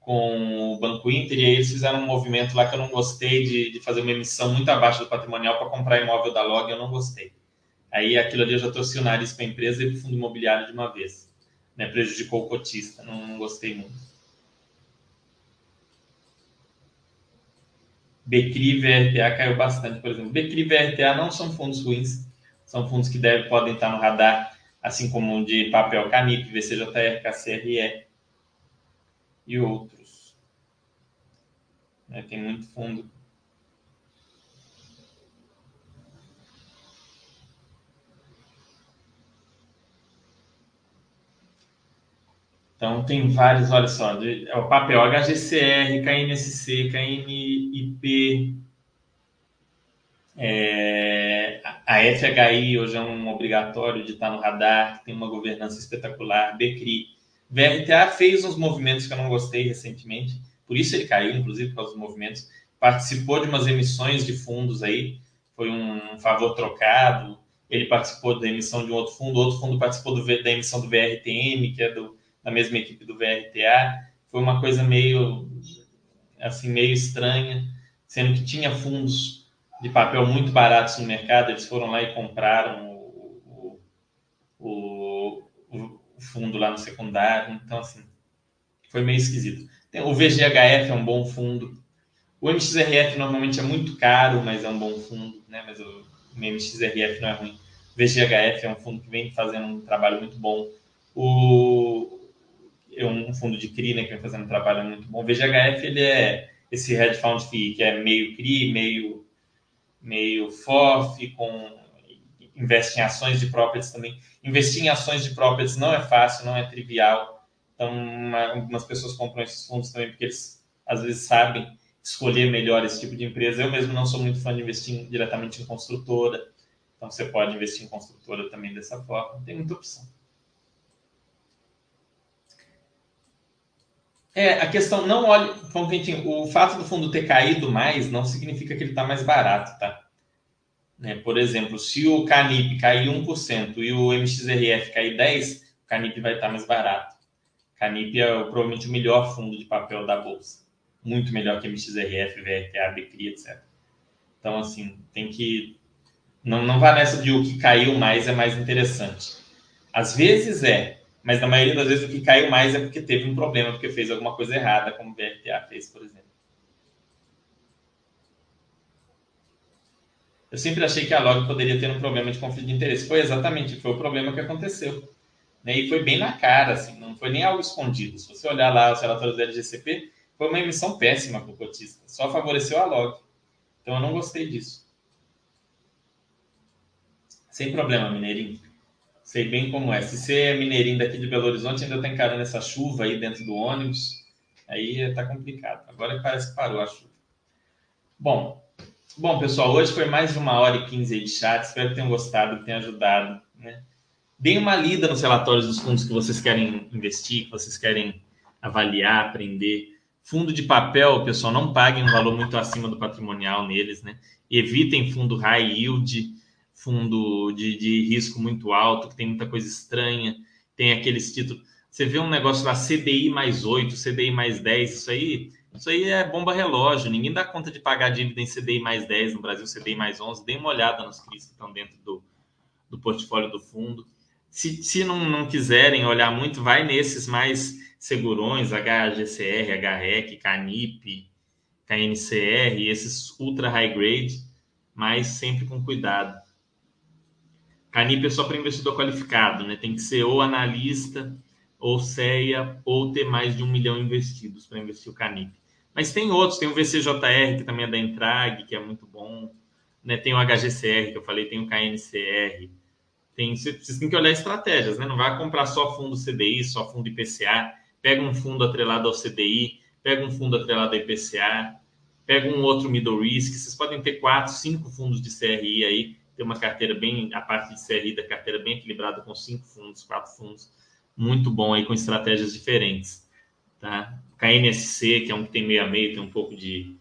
com o Banco Inter, e aí eles fizeram um movimento lá que eu não gostei de, de fazer uma emissão muito abaixo do patrimonial para comprar imóvel da Log, eu não gostei. Aí aquilo ali eu já torci o nariz para a empresa e para o fundo imobiliário de uma vez. Né? Prejudicou o cotista, não, não gostei muito. Becri e VRTA caiu bastante, por exemplo. Becri e VRTA não são fundos ruins, são fundos que devem, podem estar no radar, assim como o de papel Canip, VCJR, KCRE e outros. Né? Tem muito fundo Então, tem vários, olha só, de, é o papel HGCR, KNSC, KNIP, é, a FHI hoje é um obrigatório de estar no radar, tem uma governança espetacular, BCRI. VRTA fez uns movimentos que eu não gostei recentemente, por isso ele caiu, inclusive, por causa dos movimentos. Participou de umas emissões de fundos aí, foi um favor trocado. Ele participou da emissão de um outro fundo, outro fundo participou do, da emissão do VRTM, que é do na mesma equipe do VRTA. Foi uma coisa meio assim meio estranha, sendo que tinha fundos de papel muito baratos no mercado, eles foram lá e compraram o, o, o, o fundo lá no secundário. Então, assim, foi meio esquisito. O VGHF é um bom fundo. O MXRF normalmente é muito caro, mas é um bom fundo, né? Mas o MXRF não é ruim. O VGHF é um fundo que vem fazendo um trabalho muito bom. O, é um fundo de CRI, né, que vem fazendo um trabalho muito bom. O VGHF, ele é esse hedge fund fee, que é meio CRI, meio, meio FOF, com, investe em ações de properties também. Investir em ações de properties não é fácil, não é trivial. Então, uma, algumas pessoas compram esses fundos também porque eles, às vezes, sabem escolher melhor esse tipo de empresa. Eu mesmo não sou muito fã de investir diretamente em construtora. Então, você pode investir em construtora também dessa forma. Tem muita opção. É, a questão não olhe. O fato do fundo ter caído mais não significa que ele está mais barato, tá? Né? Por exemplo, se o Canip cair 1% e o MXRF cair 10%, o Canip vai estar tá mais barato. Canip é provavelmente o melhor fundo de papel da Bolsa. Muito melhor que MXRF, VRTA, BCRI, etc. Então, assim, tem que. Não, não vá nessa de o que caiu mais é mais interessante. Às vezes é, mas na maioria das vezes o que caiu mais é porque teve um problema, porque fez alguma coisa errada, como o BRTA fez, por exemplo. Eu sempre achei que a Log poderia ter um problema de conflito de interesse. Foi exatamente, foi o problema que aconteceu. Né? E foi bem na cara, assim, não foi nem algo escondido. Se você olhar lá os relatórios do LGCP, foi uma emissão péssima para o cotista. Só favoreceu a Log. Então eu não gostei disso. Sem problema, Mineirinho. Sei bem como é. Se você é mineirinho daqui de Belo Horizonte, ainda está encarando essa chuva aí dentro do ônibus, aí está complicado. Agora parece que parou a chuva. Bom, bom, pessoal, hoje foi mais de uma hora e quinze de chat. Espero que tenham gostado, que tenha ajudado. Né? Deem uma lida nos relatórios dos fundos que vocês querem investir, que vocês querem avaliar, aprender. Fundo de papel, pessoal, não paguem um valor muito acima do patrimonial neles, né? Evitem fundo high yield fundo de, de risco muito alto, que tem muita coisa estranha, tem aqueles títulos. Você vê um negócio lá, CDI mais 8, CDI mais 10, isso aí, isso aí é bomba relógio. Ninguém dá conta de pagar dívida em CDI mais 10 no Brasil, CDI mais 11. Dê uma olhada nos que estão dentro do, do portfólio do fundo. Se, se não, não quiserem olhar muito, vai nesses mais segurões, HGCR, HREC, CANIP, KNCR, esses ultra high grade, mas sempre com cuidado. Canip é só para investidor qualificado, né? Tem que ser ou analista, ou CEA, ou ter mais de um milhão investidos para investir o Canip. Mas tem outros, tem o VCJR, que também é da Entrag, que é muito bom. Né? Tem o HGCR, que eu falei, tem o KNCR. Tem, vocês têm que olhar estratégias, né? Não vai comprar só fundo CDI, só fundo IPCA. Pega um fundo atrelado ao CDI, pega um fundo atrelado ao IPCA, pega um outro middle risk. Vocês podem ter quatro, cinco fundos de CRI aí, ter uma carteira bem, a parte de CRI da carteira bem equilibrada com cinco fundos, quatro fundos, muito bom aí com estratégias diferentes, tá? KNSC, que é um que tem meio a meio, tem um pouco de,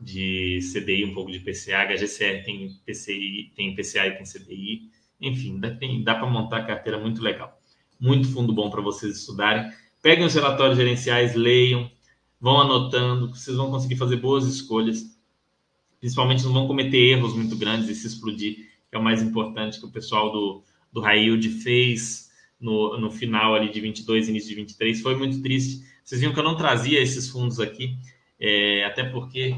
de CDI, um pouco de PCA, HGCR tem PCI, tem PCA e tem CDI. Enfim, dá, dá para montar carteira muito legal. Muito fundo bom para vocês estudarem. Peguem os relatórios gerenciais, leiam, vão anotando, vocês vão conseguir fazer boas escolhas. Principalmente não vão cometer erros muito grandes e se explodir, é o mais importante que o pessoal do, do Yield fez no, no final ali de 22, início de 23. Foi muito triste. Vocês viram que eu não trazia esses fundos aqui, é, até porque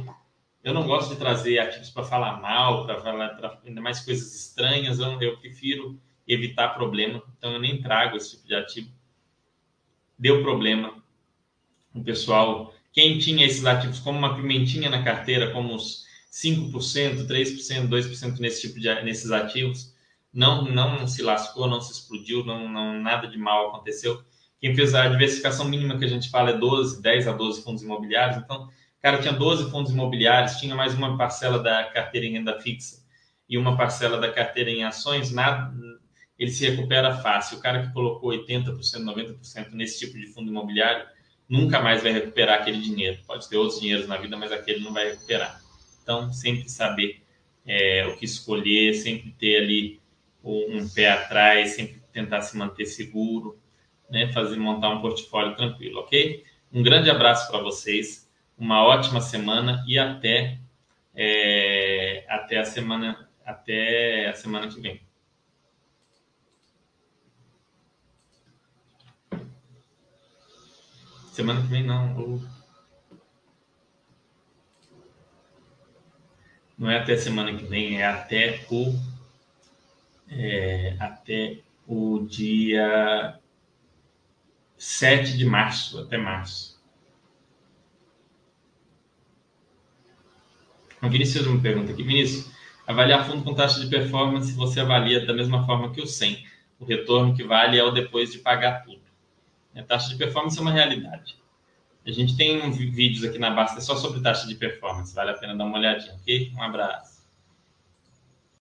eu não gosto de trazer ativos para falar mal, para falar ainda mais coisas estranhas. Eu, eu prefiro evitar problema, então eu nem trago esse tipo de ativo. Deu problema. O pessoal, quem tinha esses ativos como uma pimentinha na carteira, como os 5%, 3%, 2% nesse tipo de nesses ativos, não não se lascou, não se explodiu, não, não nada de mal aconteceu. Quem fez a diversificação mínima que a gente fala é 12, 10 a 12 fundos imobiliários, então cara tinha 12 fundos imobiliários, tinha mais uma parcela da carteira em renda fixa e uma parcela da carteira em ações, nada, ele se recupera fácil. O cara que colocou 80%, 90% nesse tipo de fundo imobiliário nunca mais vai recuperar aquele dinheiro. Pode ter outros dinheiros na vida, mas aquele não vai recuperar. Então, sempre saber é, o que escolher, sempre ter ali um pé atrás, sempre tentar se manter seguro, né? fazer montar um portfólio tranquilo, ok? Um grande abraço para vocês uma ótima semana e até é, até a semana até a semana que vem. Semana que vem não. Não é até semana que vem, é até o é, até o dia 7 de março, até março. O Vinícius me pergunta aqui, Vinícius, avaliar fundo com taxa de performance você avalia da mesma forma que o 100. O retorno que vale é o depois de pagar tudo. A taxa de performance é uma realidade. A gente tem vídeos aqui na Basta só sobre taxa de performance, vale a pena dar uma olhadinha, ok? Um abraço.